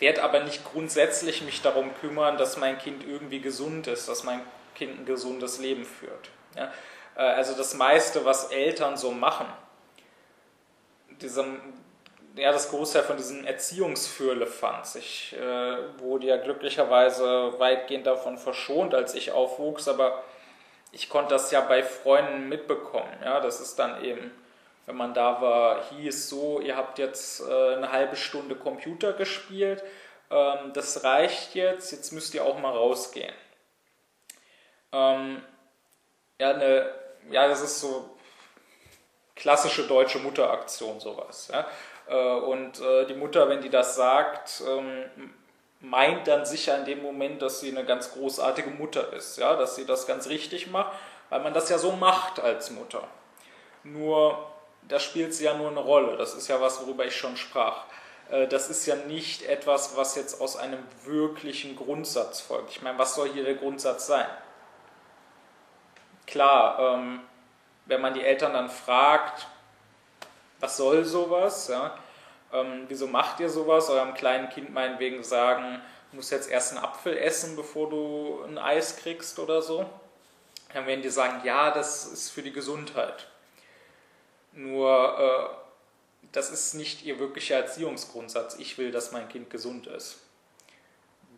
werde aber nicht grundsätzlich mich darum kümmern, dass mein Kind irgendwie gesund ist, dass mein Kind ein gesundes Leben führt. Ja? Äh, also das meiste, was Eltern so machen, diesem, ja, das Großteil von diesem Erziehungsfürlefanz. Ich äh, wurde ja glücklicherweise weitgehend davon verschont, als ich aufwuchs, aber ich konnte das ja bei Freunden mitbekommen. Ja, das ist dann eben, wenn man da war, hieß so, ihr habt jetzt äh, eine halbe Stunde Computer gespielt, ähm, das reicht jetzt, jetzt müsst ihr auch mal rausgehen. Ähm, ja, eine, ja, das ist so klassische deutsche Mutteraktion, sowas. Ja. Äh, und äh, die Mutter, wenn die das sagt, ähm, meint dann sicher in dem Moment, dass sie eine ganz großartige Mutter ist, ja, dass sie das ganz richtig macht, weil man das ja so macht als Mutter. Nur da spielt sie ja nur eine Rolle. Das ist ja was, worüber ich schon sprach. Äh, das ist ja nicht etwas, was jetzt aus einem wirklichen Grundsatz folgt. Ich meine, was soll hier der Grundsatz sein? Klar, ähm, wenn man die Eltern dann fragt, was soll sowas? Ja? Ähm, wieso macht ihr sowas? Eurem kleinen Kind meinetwegen sagen, du musst jetzt erst einen Apfel essen, bevor du ein Eis kriegst oder so. Dann werden die sagen, ja, das ist für die Gesundheit. Nur äh, das ist nicht ihr wirklicher Erziehungsgrundsatz. Ich will, dass mein Kind gesund ist.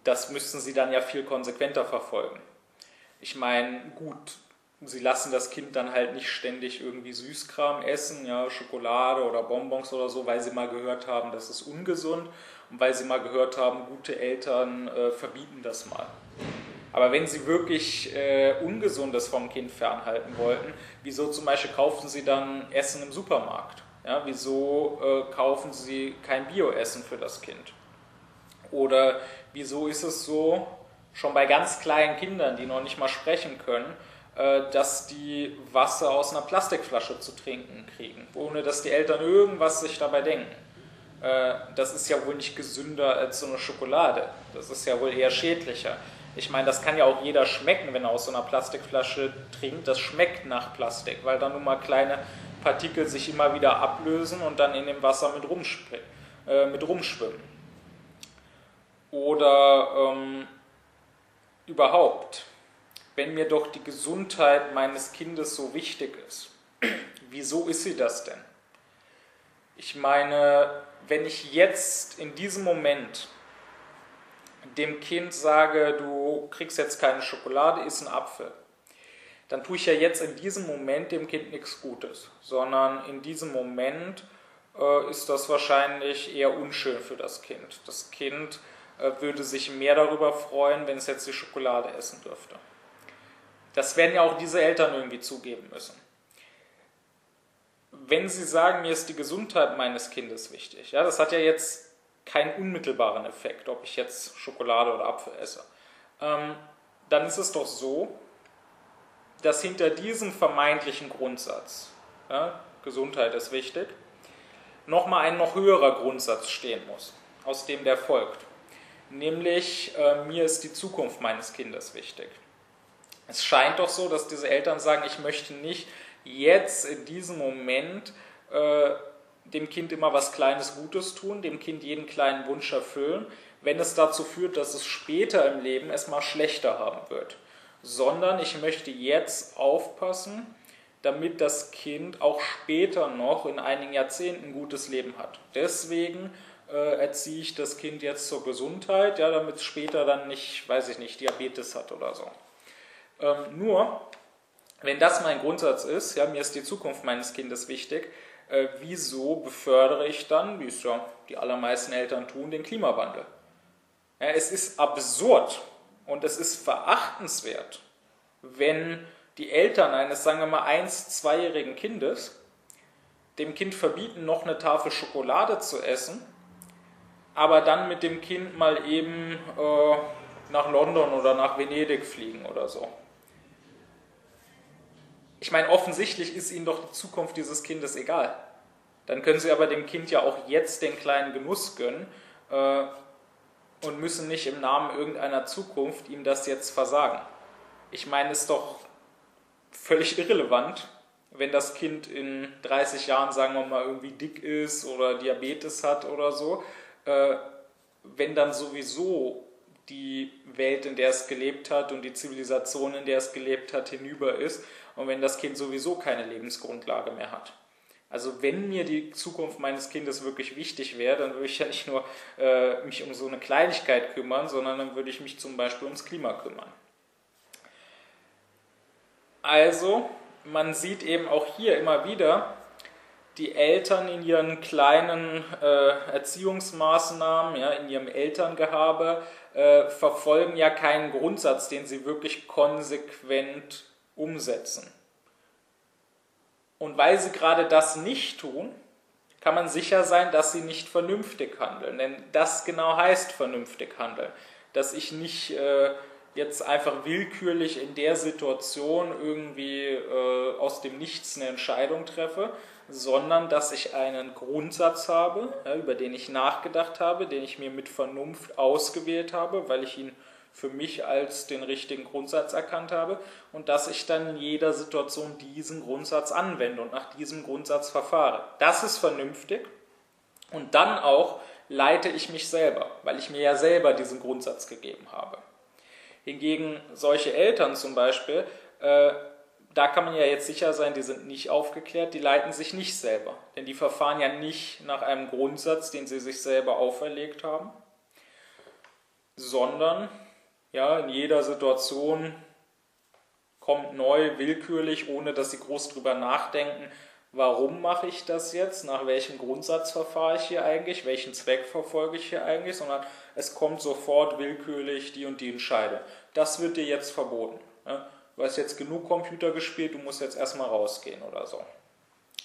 Das müssten sie dann ja viel konsequenter verfolgen. Ich meine, gut, sie lassen das Kind dann halt nicht ständig irgendwie Süßkram essen, ja, Schokolade oder Bonbons oder so, weil sie mal gehört haben, das ist ungesund und weil sie mal gehört haben, gute Eltern äh, verbieten das mal. Aber wenn sie wirklich äh, Ungesundes vom Kind fernhalten wollten, wieso zum Beispiel kaufen sie dann Essen im Supermarkt? Ja, wieso äh, kaufen Sie kein Bioessen für das Kind? Oder wieso ist es so, schon bei ganz kleinen Kindern, die noch nicht mal sprechen können, dass die Wasser aus einer Plastikflasche zu trinken kriegen, ohne dass die Eltern irgendwas sich dabei denken? Äh, das ist ja wohl nicht gesünder als so eine Schokolade. Das ist ja wohl eher schädlicher. Ich meine, das kann ja auch jeder schmecken, wenn er aus so einer Plastikflasche trinkt. Das schmeckt nach Plastik, weil da nun mal kleine Partikel sich immer wieder ablösen und dann in dem Wasser mit, äh, mit rumschwimmen. Oder ähm, überhaupt, wenn mir doch die Gesundheit meines Kindes so wichtig ist, wieso ist sie das denn? Ich meine, wenn ich jetzt in diesem Moment dem Kind sage, du kriegst jetzt keine Schokolade, isst einen Apfel, dann tue ich ja jetzt in diesem Moment dem Kind nichts Gutes, sondern in diesem Moment äh, ist das wahrscheinlich eher unschön für das Kind. Das Kind äh, würde sich mehr darüber freuen, wenn es jetzt die Schokolade essen dürfte. Das werden ja auch diese Eltern irgendwie zugeben müssen. Wenn sie sagen, mir ist die Gesundheit meines Kindes wichtig, ja, das hat ja jetzt keinen unmittelbaren Effekt, ob ich jetzt Schokolade oder Apfel esse, ähm, dann ist es doch so, dass hinter diesem vermeintlichen Grundsatz, ja, Gesundheit ist wichtig, nochmal ein noch höherer Grundsatz stehen muss, aus dem der folgt. Nämlich, äh, mir ist die Zukunft meines Kindes wichtig. Es scheint doch so, dass diese Eltern sagen, ich möchte nicht jetzt in diesem Moment äh, dem Kind immer was Kleines Gutes tun, dem Kind jeden kleinen Wunsch erfüllen, wenn es dazu führt, dass es später im Leben es mal schlechter haben wird sondern ich möchte jetzt aufpassen, damit das Kind auch später noch in einigen Jahrzehnten ein gutes Leben hat. Deswegen äh, erziehe ich das Kind jetzt zur Gesundheit, ja, damit es später dann nicht, weiß ich nicht, Diabetes hat oder so. Ähm, nur, wenn das mein Grundsatz ist, ja, mir ist die Zukunft meines Kindes wichtig, äh, wieso befördere ich dann, wie es ja die allermeisten Eltern tun, den Klimawandel? Ja, es ist absurd, und es ist verachtenswert, wenn die Eltern eines, sagen wir mal, eins-, zweijährigen Kindes dem Kind verbieten, noch eine Tafel Schokolade zu essen, aber dann mit dem Kind mal eben äh, nach London oder nach Venedig fliegen oder so. Ich meine, offensichtlich ist ihnen doch die Zukunft dieses Kindes egal. Dann können sie aber dem Kind ja auch jetzt den kleinen Genuss gönnen. Äh, und müssen nicht im Namen irgendeiner Zukunft ihm das jetzt versagen. Ich meine, es ist doch völlig irrelevant, wenn das Kind in 30 Jahren, sagen wir mal, irgendwie dick ist oder Diabetes hat oder so, äh, wenn dann sowieso die Welt, in der es gelebt hat und die Zivilisation, in der es gelebt hat, hinüber ist und wenn das Kind sowieso keine Lebensgrundlage mehr hat. Also wenn mir die Zukunft meines Kindes wirklich wichtig wäre, dann würde ich ja nicht nur äh, mich um so eine Kleinigkeit kümmern, sondern dann würde ich mich zum Beispiel ums Klima kümmern. Also, man sieht eben auch hier immer wieder, die Eltern in ihren kleinen äh, Erziehungsmaßnahmen, ja, in ihrem Elterngehabe, äh, verfolgen ja keinen Grundsatz, den sie wirklich konsequent umsetzen. Und weil sie gerade das nicht tun, kann man sicher sein, dass sie nicht vernünftig handeln. Denn das genau heißt vernünftig handeln. Dass ich nicht äh, jetzt einfach willkürlich in der Situation irgendwie äh, aus dem Nichts eine Entscheidung treffe, sondern dass ich einen Grundsatz habe, ja, über den ich nachgedacht habe, den ich mir mit Vernunft ausgewählt habe, weil ich ihn für mich als den richtigen Grundsatz erkannt habe und dass ich dann in jeder Situation diesen Grundsatz anwende und nach diesem Grundsatz verfahre. Das ist vernünftig und dann auch leite ich mich selber, weil ich mir ja selber diesen Grundsatz gegeben habe. Hingegen solche Eltern zum Beispiel, äh, da kann man ja jetzt sicher sein, die sind nicht aufgeklärt, die leiten sich nicht selber. Denn die verfahren ja nicht nach einem Grundsatz, den sie sich selber auferlegt haben, sondern ja, in jeder Situation kommt neu, willkürlich, ohne dass sie groß drüber nachdenken, warum mache ich das jetzt, nach welchem Grundsatz verfahre ich hier eigentlich, welchen Zweck verfolge ich hier eigentlich, sondern es kommt sofort willkürlich die und die Entscheidung. Das wird dir jetzt verboten. Ne? Du hast jetzt genug Computer gespielt, du musst jetzt erstmal rausgehen oder so.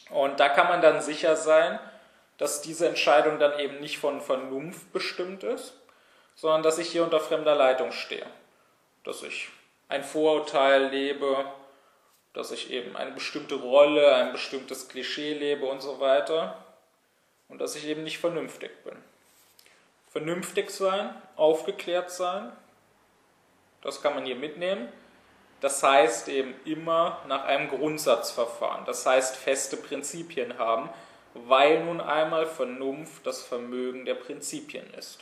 Und da kann man dann sicher sein, dass diese Entscheidung dann eben nicht von Vernunft bestimmt ist, sondern dass ich hier unter fremder Leitung stehe. Dass ich ein Vorurteil lebe, dass ich eben eine bestimmte Rolle, ein bestimmtes Klischee lebe und so weiter. Und dass ich eben nicht vernünftig bin. Vernünftig sein, aufgeklärt sein, das kann man hier mitnehmen. Das heißt eben immer nach einem Grundsatzverfahren. Das heißt feste Prinzipien haben, weil nun einmal Vernunft das Vermögen der Prinzipien ist.